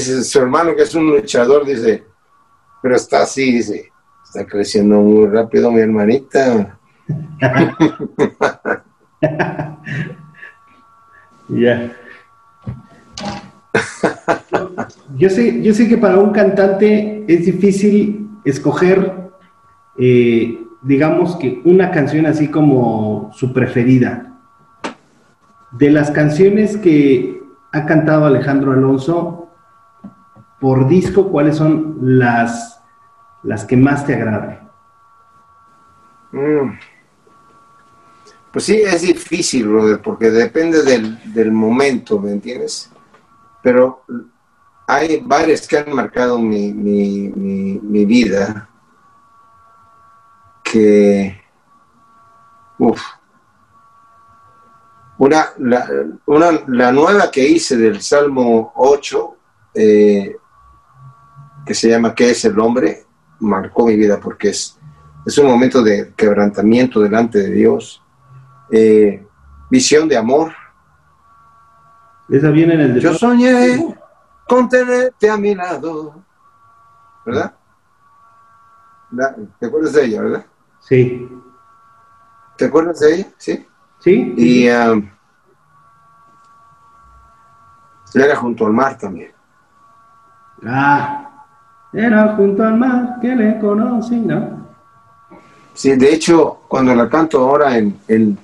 S3: Su hermano que es un luchador, dice, pero está así, dice, está creciendo muy rápido mi hermanita.
S2: Ya. Yo sé, yo sé que para un cantante es difícil escoger, eh, digamos que una canción así como su preferida. De las canciones que ha cantado Alejandro Alonso por disco, ¿cuáles son las, las que más te agradan?
S3: Mm. Pues sí, es difícil, brother, porque depende del, del momento, ¿me entiendes? Pero hay varias que han marcado mi, mi, mi, vida que... Uf. Una, una, la nueva que hice del Salmo 8, eh, que se llama ¿Qué es el hombre? Marcó mi vida porque es, es un momento de quebrantamiento delante de Dios. Eh, visión de amor.
S2: Esa viene en el de
S3: Yo soñé con tenerte a mi lado. ¿Verdad? ¿Te acuerdas de ella, verdad?
S2: Sí.
S3: ¿Te acuerdas de ella? Sí.
S2: ¿Sí?
S3: Y um, era junto al mar también.
S2: Ah, era junto al mar que le conocí, ¿no?
S3: Sí, de hecho, cuando la canto ahora en, en-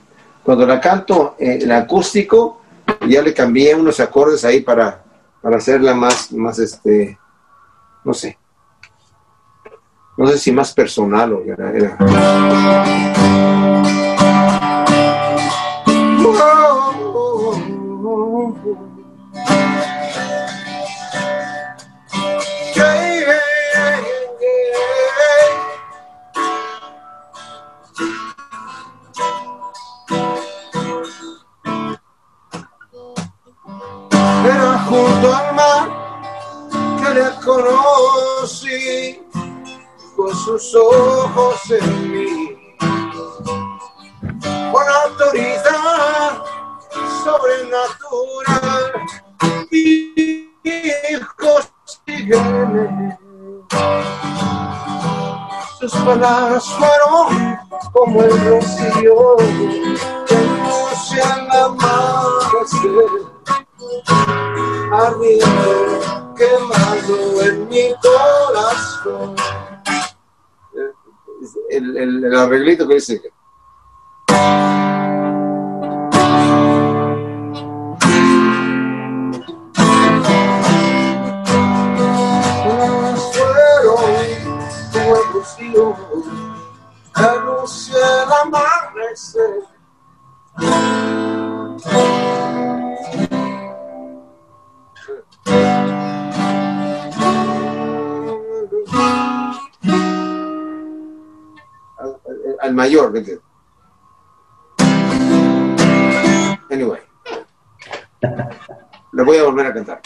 S3: cuando la canto en el acústico, ya le cambié unos acordes ahí para, para hacerla más, más este, no sé. No sé si más personal o era. era- Era sus ojos en mí, con autoridad sobrenatural. Hijo, sígueme. Sus palabras fueron como el rocío que anuncia el amanecer ardiendo, quemando en mi corazón. El, el, el arreglito que dice. Mayor, ¿me entiendes? Anyway. Le voy a volver a cantar.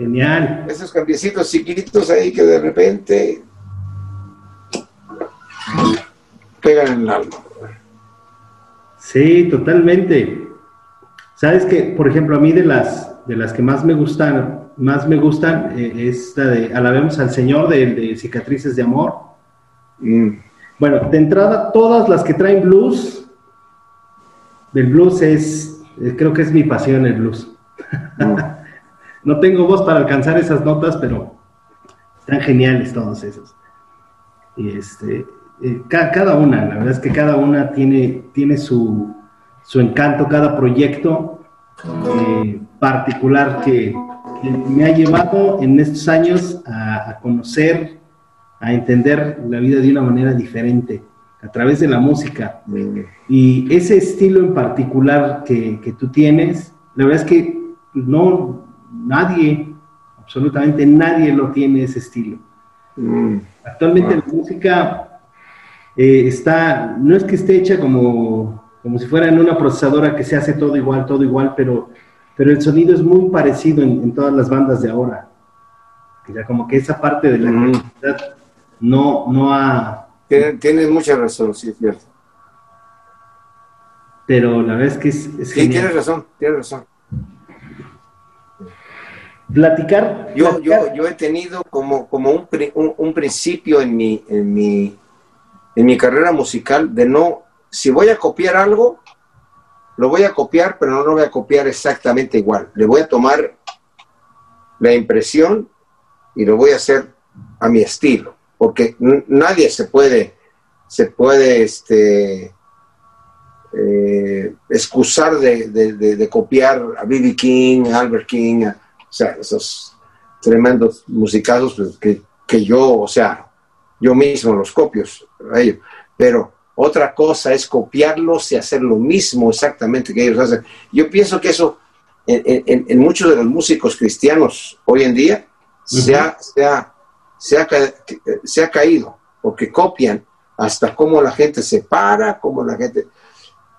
S2: Genial.
S3: Esos cambiecitos chiquitos ahí que de repente pegan en el alma.
S2: Sí, totalmente. Sabes que, por ejemplo, a mí de las, de las que más me gustan, más me gustan eh, es la de Alabemos al Señor de, de Cicatrices de Amor.
S3: Mm.
S2: Bueno, de entrada, todas las que traen blues, del blues es, eh, creo que es mi pasión el blues. no tengo voz para alcanzar esas notas, pero están geniales todos esos. Y este, eh, ca- cada una, la verdad es que cada una tiene, tiene su, su encanto, cada proyecto eh, particular que, que me ha llevado en estos años a, a conocer, a entender la vida de una manera diferente, a través de la música. Y ese estilo en particular que, que tú tienes, la verdad es que no, nadie, absolutamente nadie lo tiene ese estilo.
S3: Mm.
S2: Actualmente la música eh, está, no es que esté hecha como, como si fuera en una procesadora que se hace todo igual, todo igual, pero, pero el sonido es muy parecido en, en todas las bandas de ahora. Sea, como que esa parte de la creatividad no, no ha,
S3: Tienes, tienes mucha razón, sí, es cierto.
S2: pero la verdad es que es, es
S3: Sí, tienes razón, tienes razón.
S2: Platicar,
S3: Yo,
S2: platicar-
S3: yo, yo he tenido como, como un, un, un principio en mi, en, mi, en mi carrera musical de no, si voy a copiar algo, lo voy a copiar, pero no lo voy a copiar exactamente igual. Le voy a tomar la impresión y lo voy a hacer a mi estilo, porque nadie se puede, se puede este, eh, excusar de, de- de- de copiar a B.B. King, a Albert King, a- o sea, esos tremendos musicazos pues, que, que yo, o sea, yo mismo los copio a ellos. Pero otra cosa es copiarlos y hacer lo mismo exactamente que ellos hacen. Yo pienso que eso en, en- en muchos de los músicos cristianos hoy en día se, ha, se, ha, se, ha, se ha caído, porque copian hasta cómo la gente se para, cómo la gente...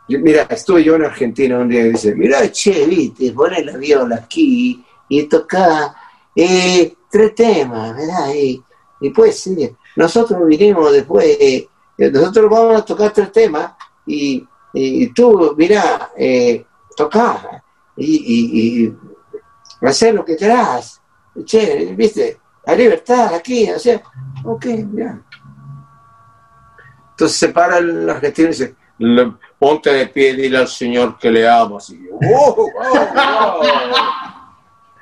S3: Mira, estuve yo en Argentina un día y dice, mira, che, viste, pone la viola aquí y toca eh, tres temas, ¿verdad? Y, y pues sí, nosotros vinimos después, eh, nosotros vamos a tocar tres temas y, y tú, mira, eh, tocar y, y, hacer lo que querás. Che, viste, la libertad aquí, o sea, ok, ya. Entonces se para el argentino y dice, "Le- ponte de pie y dile al Señor que le amas. Y yo, "Oh, wow, wow".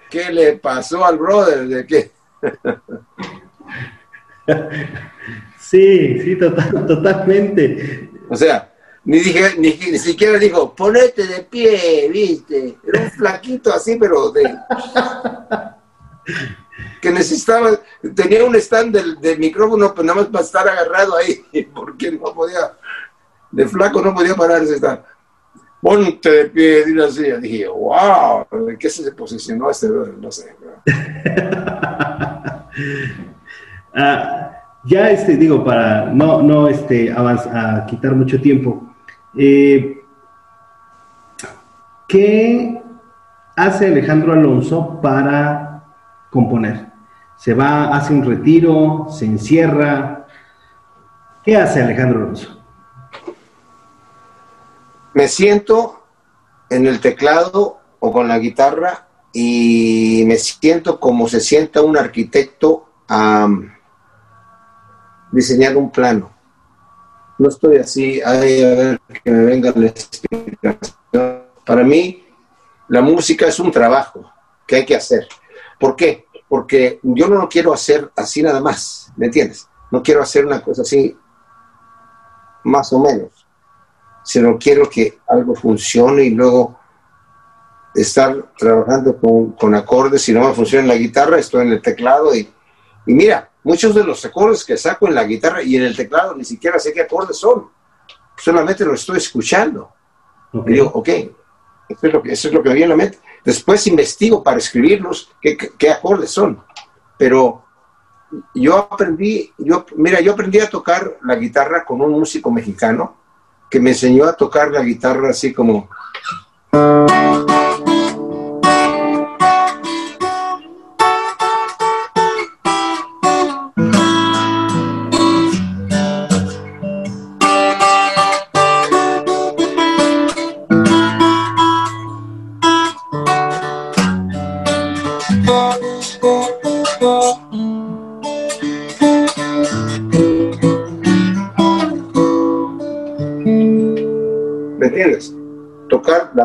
S3: ¿Qué le pasó al brother? ¿De qué?
S2: sí, sí, total- totalmente.
S3: O sea, ni, dije, ni, ni siquiera dijo, ponete de pie, viste. Era un flaquito así, pero de... que necesitaba, tenía un stand del, del micrófono, pues nada más para estar agarrado ahí, porque no podía, de flaco no podía pararse. Estar. Ponte de pie, dile así. Dije, wow, ¿de qué se posicionó este? No sé.
S2: Ah, ya este, digo, para no, no este, avanz- a quitar mucho tiempo, eh, ¿qué hace Alejandro Alonso para componer? ¿Se va, hace un retiro, se encierra? ¿Qué hace Alejandro Alonso?
S3: Me siento en el teclado o con la guitarra y me siento como se sienta un arquitecto a diseñar un plano. No estoy así, ay, a ver que me venga la explicación. Para mí, la música es un trabajo que hay que hacer. ¿Por qué? Porque yo no lo quiero hacer así nada más, ¿me entiendes? No quiero hacer una cosa así más o menos sino quiero que algo funcione y luego estar trabajando con, con acordes. Si no me funciona en la guitarra, estoy en el teclado y, y mira, muchos de los acordes que saco en la guitarra y en el teclado ni siquiera sé qué acordes son. Solamente los estoy escuchando.
S2: Ok.
S3: Y digo, ok, eso es lo que, eso es lo que me viene a la mente. Después investigo para escribirlos qué, qué- qué acordes son. Pero yo aprendí, yo, mira, yo aprendí a tocar la guitarra con un músico mexicano que me enseñó a tocar la guitarra así como...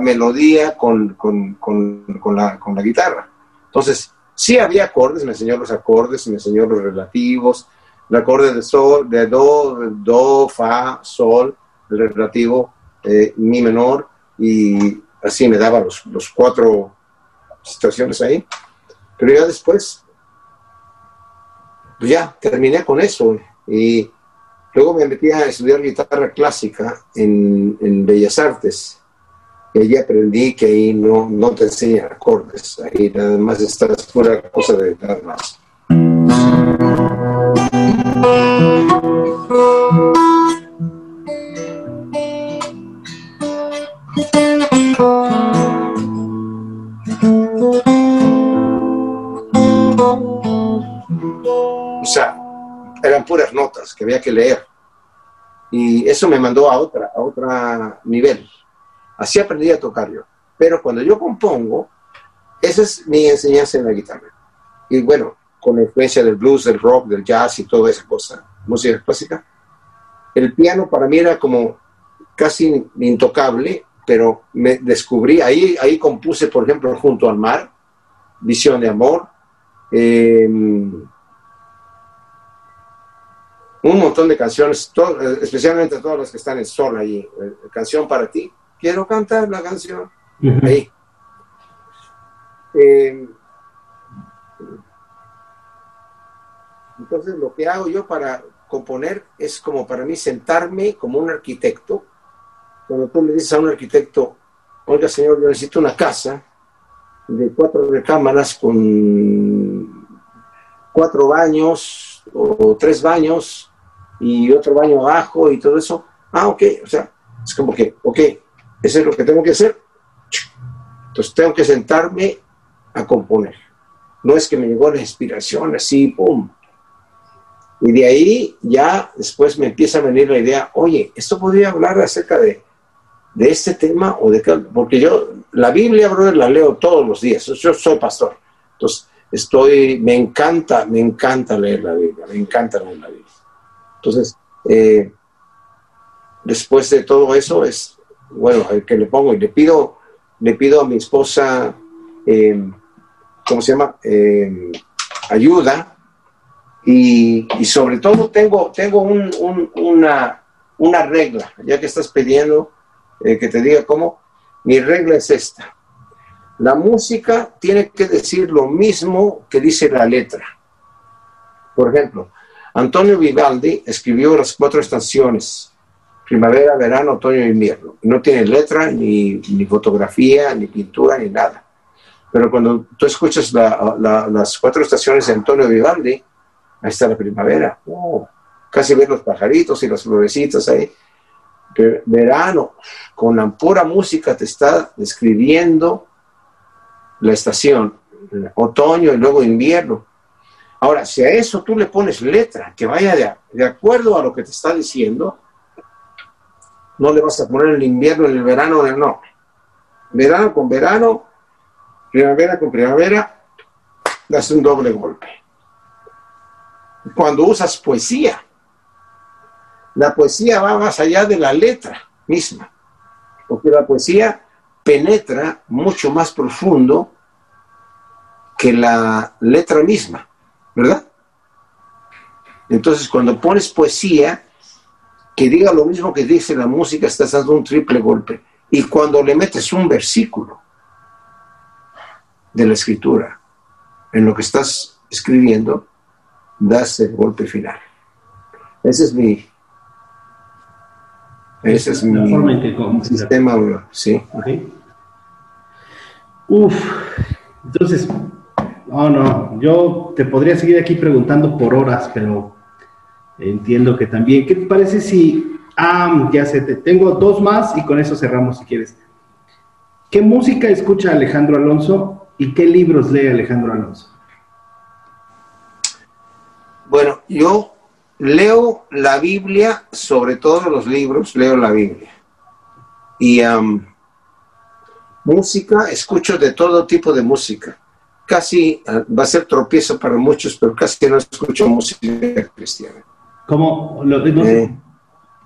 S3: melodía con, con- con- la, con la guitarra. Entonces, sí había acordes, me enseñó los acordes, me enseñó los relativos, el acorde de sol, de do, do, fa, sol, el relativo, eh, mi menor, y así me daba los, los cuatro situaciones ahí. Pero ya después, pues ya terminé con eso. Y Luego me metí a estudiar guitarra clásica en Bellas Artes. Y allí aprendí que ahí no, no te enseñan acordes. Ahí nada más estás pura cosa de dar más. O sea, eran puras notas que había que leer. Y eso me mandó a otra, a otro nivel. Así aprendí a tocar yo. Pero cuando yo compongo, esa es mi enseñanza en la guitarra. Y bueno, con la influencia del blues, del rock, del jazz y toda esa cosa, música clásica, el piano para mí era como casi intocable, pero me descubrí, ahí, ahí compuse, por ejemplo, Junto al Mar, Visión de Amor, eh, un montón de canciones, to- eh, especialmente todas las que están en sol ahí. eh, canción para ti. Quiero cantar la canción. Ahí. Eh, entonces, lo que hago yo para componer es como para mí sentarme como un arquitecto. Cuando tú le dices a un arquitecto, oiga, señor, yo necesito una casa de cuatro recámaras con cuatro baños o tres baños y otro baño abajo y todo eso. Ah, ok, o sea, es como que, ok, eso es lo que tengo que hacer. Entonces tengo que sentarme a componer. No es que me llegó la inspiración así, ¡pum! Y de ahí ya después me empieza a venir la idea, oye, esto podría hablar acerca de, de este tema o de porque yo la Biblia, brother, la leo todos los días. Yo soy pastor. Entonces, estoy, me encanta, me encanta leer la Biblia, me encanta leer la Biblia. Entonces, eh, después de todo eso es, bueno, el que le pongo y le pido, le pido a mi esposa, eh, ¿cómo se llama? Eh, ayuda y, y sobre todo tengo, tengo un- un- una, una regla, ya que estás pidiendo eh, que te diga cómo, mi regla es esta. La música tiene que decir lo mismo que dice la letra. Por ejemplo, Antonio Vivaldi escribió las cuatro estaciones, primavera, verano, otoño e invierno. No tiene letra, ni, fotografía, ni pintura, ni nada. Pero cuando tú escuchas la- la- las cuatro estaciones de Antonio Vivaldi, ahí está la primavera. Oh, casi ves los pajaritos y las florecitas ahí. Ve- Verano, con la pura música te está describiendo la estación, otoño y luego invierno. Ahora, si a eso tú le pones letra que vaya de acuerdo a lo que te está diciendo, no le vas a poner el invierno, en el verano, no. Verano con verano, primavera con primavera, das un doble golpe. Cuando usas poesía, la poesía va más allá de la letra misma, porque la poesía penetra mucho más profundo que la letra misma, ¿verdad? Entonces, cuando pones poesía, que diga lo mismo que dice la música, estás dando un triple golpe. Y cuando le metes un versículo de la escritura en lo que estás escribiendo, das el golpe final. Ese es mi, ese es mi sistema, sí.
S2: Ok. Uf, entonces, no, no, yo te podría seguir aquí preguntando por horas, pero entiendo que también. ¿Qué te parece si, ah, ya sé, te, tengo dos más y con eso cerramos si quieres. ¿Qué música escucha Alejandro Alonso y qué libros lee Alejandro Alonso?
S3: Bueno, yo leo la Biblia, sobre todo los libros, leo la Biblia. Y música, escucho de todo tipo de música. Casi ah, va a ser tropiezo para muchos, pero casi no escucho música cristiana.
S2: ¿Cómo? Lo, no-
S3: Eh.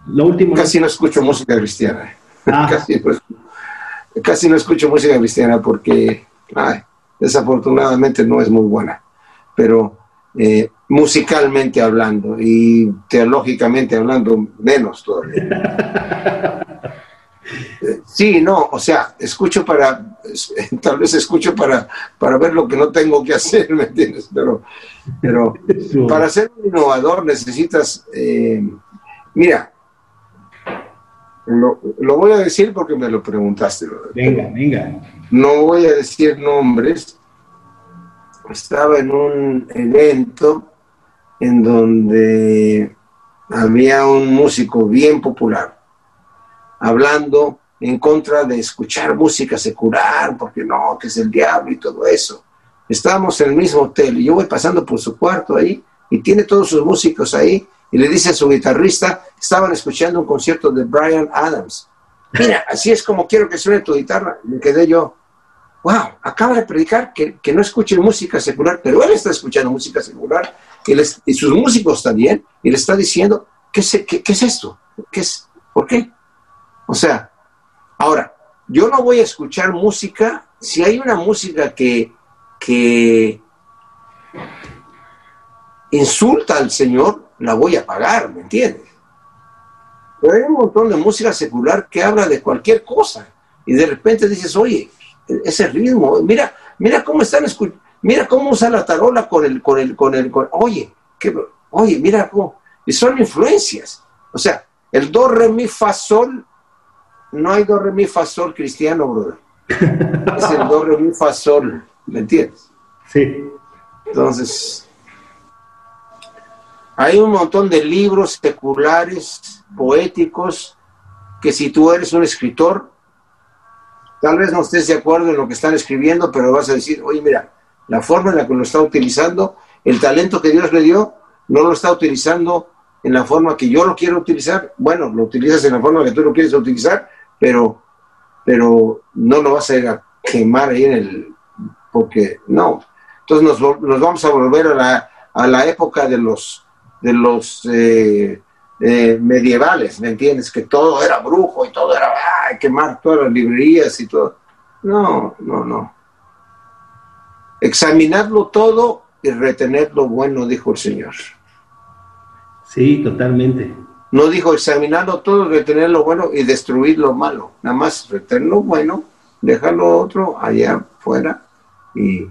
S2: lo último.
S3: Casi no escucho música cristiana.
S2: Ah.
S3: Casi, no, casi no escucho música cristiana porque ay, desafortunadamente no es muy buena. Pero eh, musicalmente hablando y teológicamente hablando, menos todavía. Sí, no, o sea, escucho para, tal vez escucho para, para ver lo que no tengo que hacer, ¿me entiendes? Pero, pero para ser un innovador necesitas, eh, mira, lo, lo voy a decir porque me lo preguntaste.
S2: Venga, venga.
S3: No voy a decir nombres. Estaba en un evento en donde había un músico bien popular hablando en contra de escuchar música secular, porque no, que es el diablo y todo eso. Estábamos en el mismo hotel y yo voy pasando por su cuarto ahí y tiene todos sus músicos ahí y le dice a su guitarrista, estaban escuchando un concierto de Brian Adams. Mira, así es como quiero que suene tu guitarra. Me quedé yo, wow, acaba de predicar que, que no escuchen música secular, pero él está escuchando música secular y, les- y sus músicos también, y le está diciendo, ¿qué es, qué, qué es esto? ¿Qué es? ¿Por qué? O sea, ahora, yo no voy a escuchar música si hay una música que, que insulta al Señor, la voy a pagar, ¿me entiendes? Pero hay un montón de música secular que habla de cualquier cosa y de repente dices, oye, ese ritmo, mira, mira cómo están escuchando, mira cómo usa la tarola con el, con el, con el, oye, oye, mira cómo, y son influencias. O sea, el do, re, mi, fa, sol, no hay do, re, mi, fa, sol cristiano, brother. Es el do, re, mi, fa, sol, ¿me entiendes?
S2: Sí.
S3: Entonces, hay un montón de libros seculares, poéticos, que si tú eres un escritor, tal vez no estés de acuerdo en lo que están escribiendo, pero vas a decir, oye, mira, la forma en la que lo está utilizando, el talento que Dios le dio, no lo está utilizando en la forma que yo lo quiero utilizar. Bueno, lo utilizas en la forma que tú lo quieres utilizar, pero, pero no lo vas a ir a quemar ahí en el... porque no. Entonces nos, nos vamos a volver a la, a la época de los, de los eh, eh, medievales, ¿me entiendes? Que todo era brujo y todo era ay, quemar todas las librerías y todo. No, no, no. Examinarlo todo y retener lo bueno, dijo el Señor.
S2: Sí, totalmente.
S3: No dijo examinarlo todo, retener lo bueno y destruir lo malo. Nada más retener lo bueno, dejarlo otro allá afuera y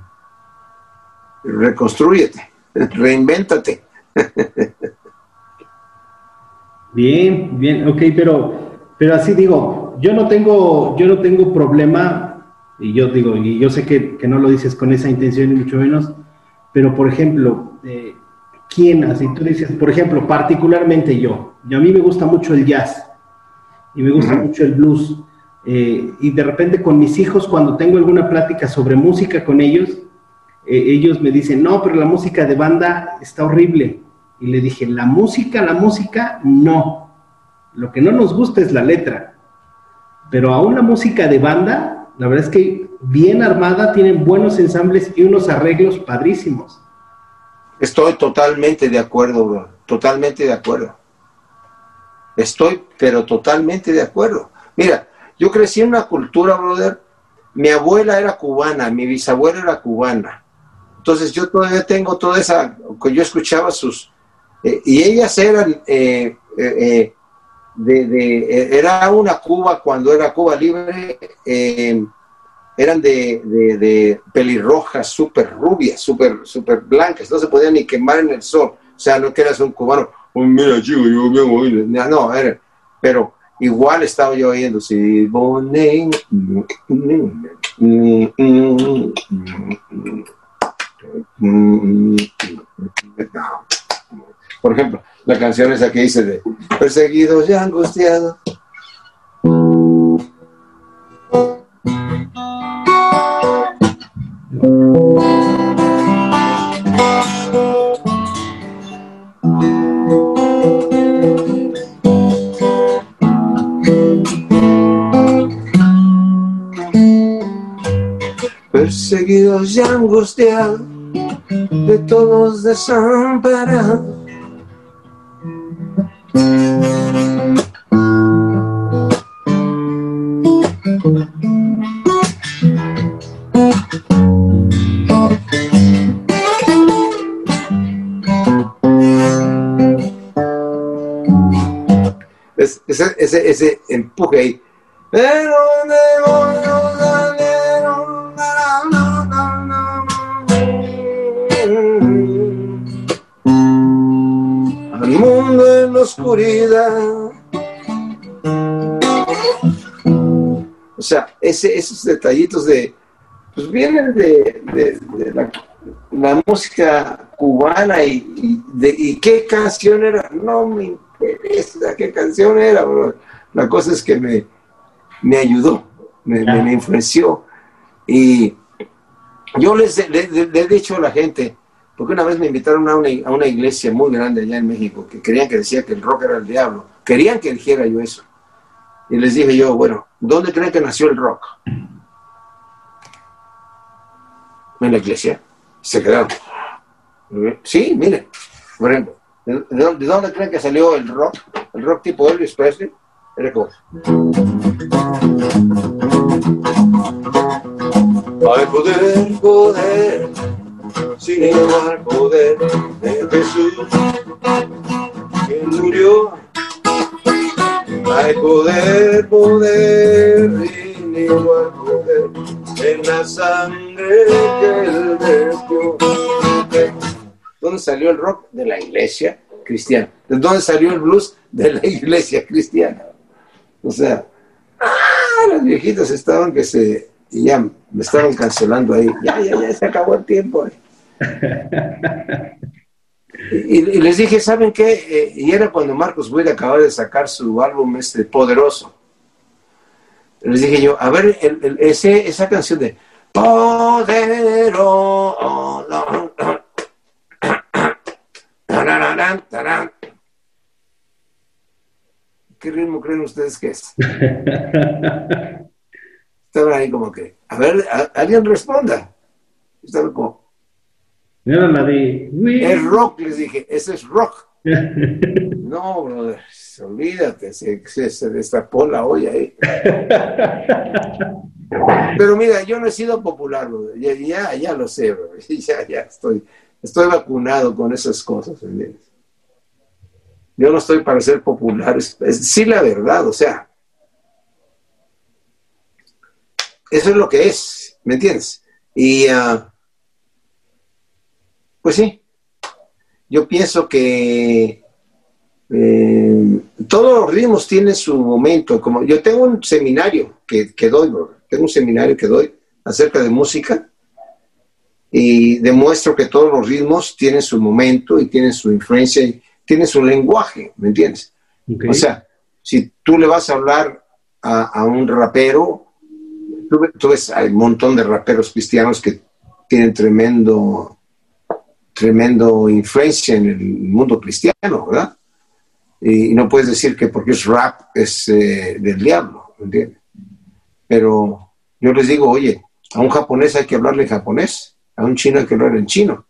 S3: reconstrúyete, reinvéntate.
S2: Bien, bien, ok, pero, pero así digo, yo no tengo, yo no tengo problema, y yo digo, y yo sé que, que no lo dices con esa intención ni mucho menos, pero por ejemplo, eh, ¿quién así? Tú dices, por ejemplo, particularmente yo, y a mí me gusta mucho el jazz, y me gusta mucho el blues, eh, y de repente con mis hijos, cuando tengo alguna plática sobre música con ellos, eh, ellos me dicen, no, pero la música de banda está horrible. Y le dije, la música, la música, no. Lo que no nos gusta es la letra. Pero aún la música de banda, la verdad es que bien armada, tienen buenos ensambles y unos arreglos padrísimos.
S3: Estoy totalmente de acuerdo, bro. Totalmente de acuerdo. Estoy, pero totalmente de acuerdo. Mira, yo crecí en una cultura, brother. Mi abuela era cubana, mi bisabuela era cubana. Entonces yo todavía tengo toda esa, yo escuchaba sus, eh, y ellas eran, eh, eh, de, de- era una Cuba cuando era Cuba libre, eh, eran de, de, de pelirrojas, súper rubias, súper super blancas, no se podían ni quemar en el sol. O sea, no que eras un cubano, "Oh, mira, chico, yo bien oído. No, no, era, pero igual estaba yo oyendo, si Por ejemplo, la canción esa que dice de Perseguidos y angustiados. Perseguidos y angustiados, de todos desamparados. Es- ese, ese, ese empuje ahí. Pero demonios la oscuridad. O sea, ese, esos detallitos de, pues vienen de, de- la, la música cubana y, y de, qué canción era. No me interesa qué canción era. La cosa es que me, me ayudó, me, me- influenció. Y yo les le, le- le he dicho a la gente, porque una vez me invitaron a una, a una iglesia muy grande allá en México, que creían que decía que el rock era el diablo. Querían que dijera yo eso. Y les dije yo, bueno, ¿dónde creen que nació el rock? En la iglesia. Se quedaron. Sí, miren, por ejemplo, ¿de, de dónde, de dónde creen que salió el rock? El rock tipo Elvis Presley. Era como, poder, poder, sin igual poder de Jesús, que murió. Hay poder, poder, igual poder en la sangre que él vertió. ¿Dónde salió el rock? De la iglesia cristiana. ¿De dónde salió el blues? De la iglesia cristiana. O sea, ah, los viejitos estaban que se, y ya me estaban cancelando ahí. Ya, ya, ya se acabó el tiempo. Y, y les dije, ¿saben qué? Eh, y era cuando Marcos Witt acababa de sacar su álbum este Poderoso. Les dije yo, a ver, el- el- ese, esa canción de Poderoso. ¿Qué ritmo creen ustedes que es? Estaban ahí como que, a ver, a- alguien responda. Estaban como,
S2: No era la de.
S3: es rock, les dije, ese es rock. No, brother, olvídate, se, se, se destapó la olla ahí. Pero mira, yo no he sido popular, brother. Ya, ya, ya lo sé, brother. Ya, ya estoy, estoy vacunado con esas cosas, ¿entiendes? Yo no estoy para ser popular, es, es- sí la verdad, o sea, eso es lo que es, ¿me entiendes? Y, ah, pues sí, yo pienso que eh, todos los ritmos tienen su momento. Como yo tengo un seminario que, que doy, bro. tengo un seminario que doy acerca de música y demuestro que todos los ritmos tienen su momento y tienen su influencia y tienen su lenguaje, ¿me entiendes? O sea, si tú le vas a hablar a, a un rapero, tú, tú ves, hay un montón de raperos cristianos que tienen tremendo, tremendo influencia en el mundo cristiano, ¿verdad? Y, no puedes decir que porque es rap es eh, del diablo, ¿me entiendes? Pero yo les digo, oye, a un japonés hay que hablarle en japonés, a un chino hay que hablar en chino,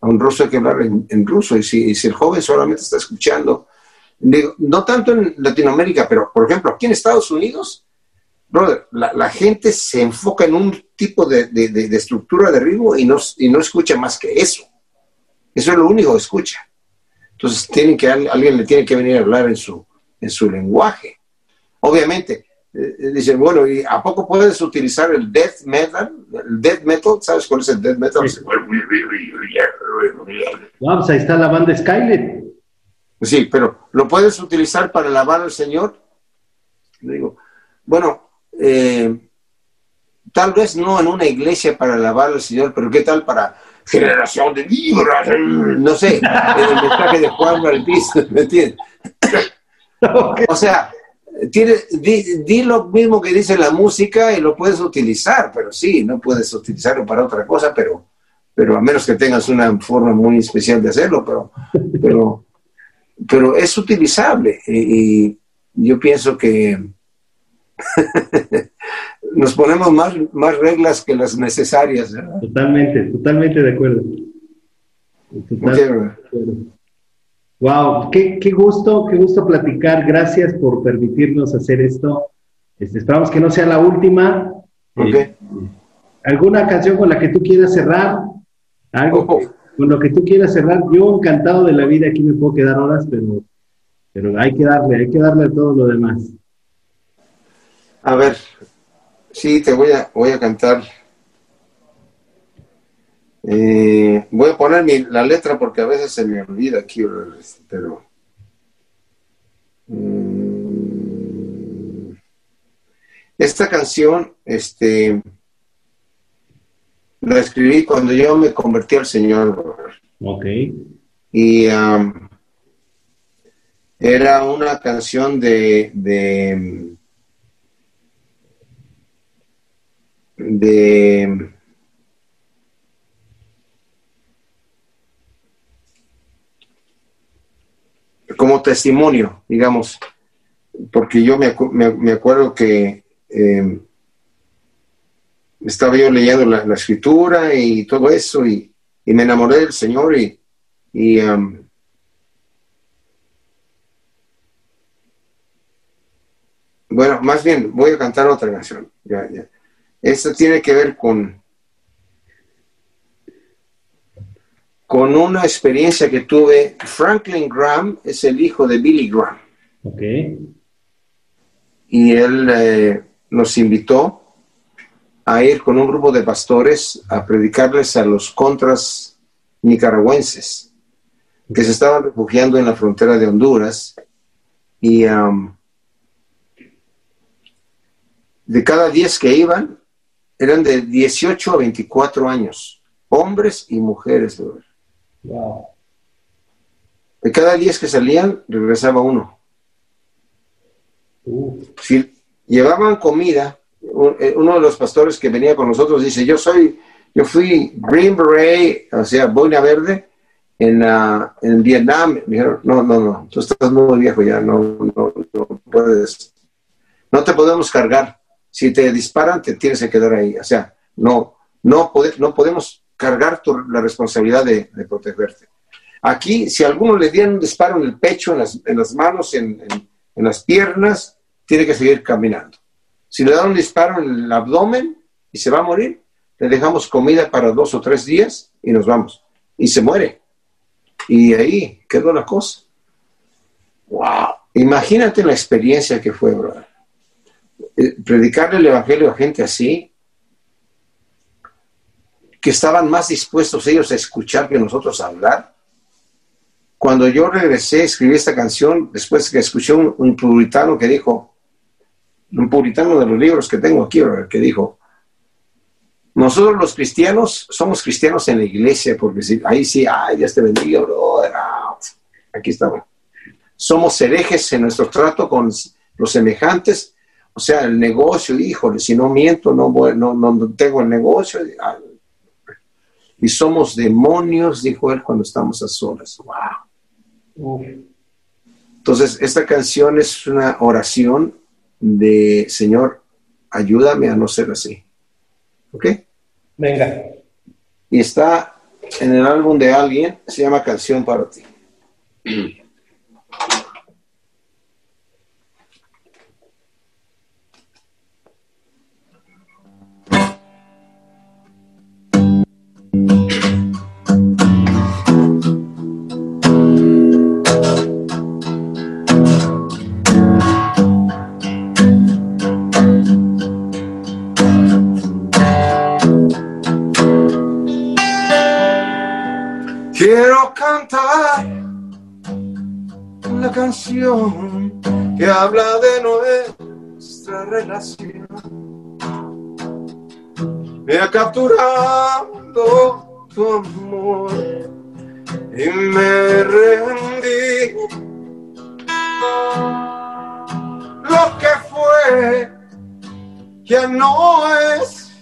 S3: a un ruso hay que hablar en, ruso, y si, el joven solamente está escuchando, digo, no tanto en Latinoamérica, pero por ejemplo, aquí en Estados Unidos, brother, la, gente se enfoca en un tipo de, de- de- de estructura de ritmo y no, y no escucha más que eso. Eso es lo único que escucha. Entonces, tienen que, alguien le tiene que venir a hablar en su, en su lenguaje. Obviamente, eh, dicen, bueno, ¿y a poco puedes utilizar el death metal? El death metal, ¿sabes cuál es el death metal?
S2: Sí. Ah, pues ahí está la banda Skylet.
S3: Sí, pero ¿lo puedes utilizar para alabar al Señor? Le digo, bueno, eh, tal vez no en una iglesia para alabar al Señor, pero ¿qué tal para generación de vibras? No sé, en el mensaje de Juan Bautista, ¿me entiendes? O sea, tiene, di, di lo mismo que dice la música y lo puedes utilizar, pero sí, no puedes utilizarlo para otra cosa, pero, pero a menos que tengas una forma muy especial de hacerlo, pero, pero, pero es utilizable y, y yo pienso que nos ponemos más, más reglas que las necesarias. ¿verdad?
S2: Totalmente, totalmente de acuerdo. Totalmente
S3: Ok,
S2: de acuerdo. Wow, qué, qué gusto, qué gusto platicar. Gracias por permitirnos hacer esto. Este, esperamos que no sea la última. Eh, ¿Alguna canción con la que tú quieras cerrar? Algo
S3: Oh.
S2: con lo que tú quieras cerrar. Yo encantado de la vida, aquí me puedo quedar horas, pero, pero hay que darle, hay que darle a todo lo demás.
S3: A ver, sí, te voy a, voy a cantar. Eh, voy a poner mi- la letra porque a veces se me olvida aquí, pero. Mm, esta canción, este, la escribí cuando yo me convertí al Señor.
S2: Ok.
S3: y era una canción de, de de como testimonio, digamos, porque yo me, me- acuerdo que eh, estaba yo leyendo la, la escritura y todo eso y, y me enamoré del Señor y, y um, bueno, más bien voy a cantar otra canción. Ya, ya. Esta tiene que ver con con una experiencia que tuve. Franklin Graham es el hijo de Billy Graham
S2: Ok.
S3: y él eh, nos invitó a ir con un grupo de pastores a predicarles a los contras nicaragüenses que se estaban refugiando en la frontera de Honduras y um, de cada 10 que iban eran de 18 a 24 años, hombres y mujeres. brother.
S2: Wow.
S3: De cada 10 que salían, regresaba uno.
S2: Uh,
S3: si llevaban comida, eh, uno de los pastores que venía con nosotros dice, yo soy, yo fui Green Beret, o sea, boina verde, en, ah, en Vietnam. Me dijeron, no, no, no, tú estás muy viejo ya, no, no, no puedes, no te podemos cargar. Si te disparan, te tienes que quedar ahí. O sea, no, no, pode- no podemos cargar tu- la responsabilidad de, protegerte. Aquí, si a alguno le dieron un disparo en el pecho, en las, manos, en las piernas, tiene que seguir caminando. Si le dan un disparo en el abdomen y se va a morir, le dejamos comida para dos o tres días y nos vamos. Y se muere. Y ahí quedó la cosa. ¡Wow! Imagínate la experiencia que fue, brother. Eh, Predicarle el evangelio a gente así, que estaban más dispuestos ellos a escuchar que nosotros a hablar. Cuando yo regresé, escribí esta canción, después que escuché un, puritano que dijo, un puritano de los libros que tengo aquí, que dijo, nosotros los cristianos somos cristianos en la iglesia, porque si, ahí sí, ay, Dios te bendiga, brother. ah, Aquí estamos. Somos herejes en nuestro trato con los semejantes, o sea, el negocio, híjole, si no miento, no, voy- no, no, no tengo el negocio. ah, Y somos demonios, dijo él, cuando estamos a solas. Wow. Entonces, esta canción es una oración de Señor, ayúdame a no ser así. ¿Ok?
S2: venga.
S3: Y está en el álbum de alguien, se llama Canción para ti. que habla de nuestra relación. Me ha capturado tu amor y me rendí. Lo que fue ya no es,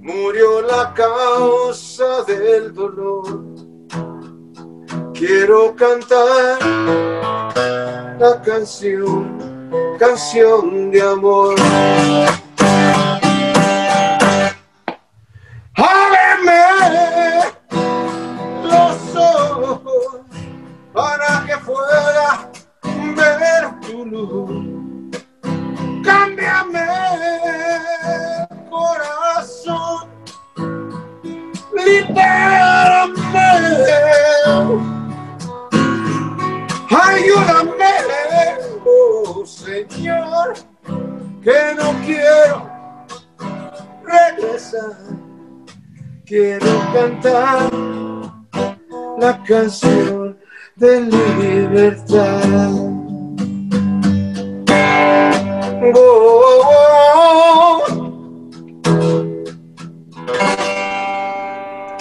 S3: murió la causa del dolor. Quiero cantar la canción, canción de amor. Ábreme los ojos para que pueda ver tu luz. Cámbiame corazón, libérame. Ayúdame, oh Señor, que no quiero regresar. Quiero cantar la canción de libertad. Oh,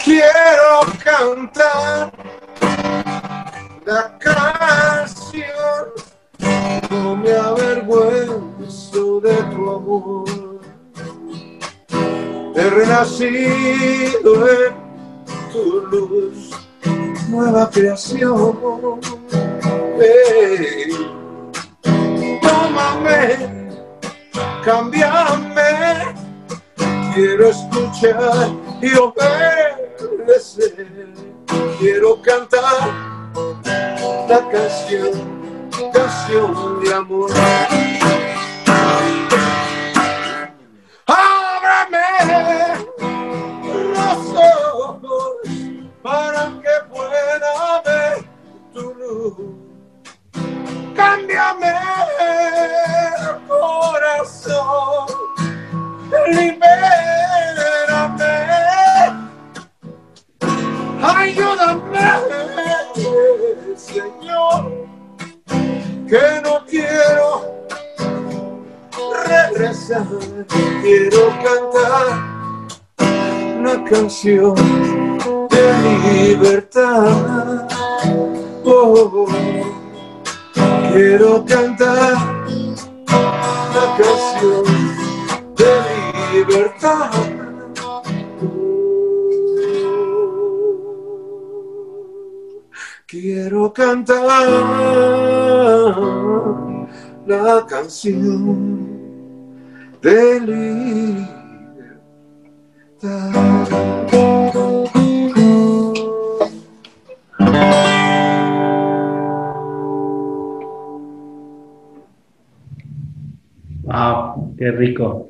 S3: quiero cantar la canción, no me avergüenzo de tu amor. He renacido en tu luz, nueva creación. Tómame, cámbiame, quiero escuchar y obedecer, quiero cantar la canción, canción de amor. Ábrame los ojos para que pueda ver tu luz. Cámbiame el corazón, libérame. Ayúdame, Señor, que no quiero regresar. Quiero cantar una canción de libertad. Oh, quiero cantar una canción de libertad. Quiero cantar la canción de libertad.
S2: Wow, qué rico.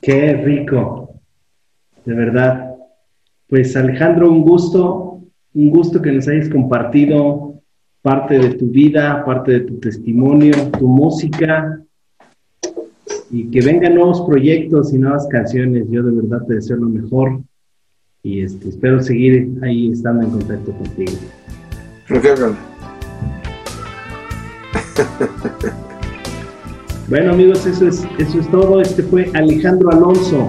S2: Qué rico. De verdad. Pues Alejandro, un gusto, un gusto que nos hayas compartido parte de tu vida, parte de tu testimonio, tu música y que vengan nuevos proyectos y nuevas canciones. Yo de verdad te deseo lo mejor y este, espero seguir ahí estando en contacto contigo. Bueno amigos, eso es, eso es todo. Este fue Alejandro Alonso.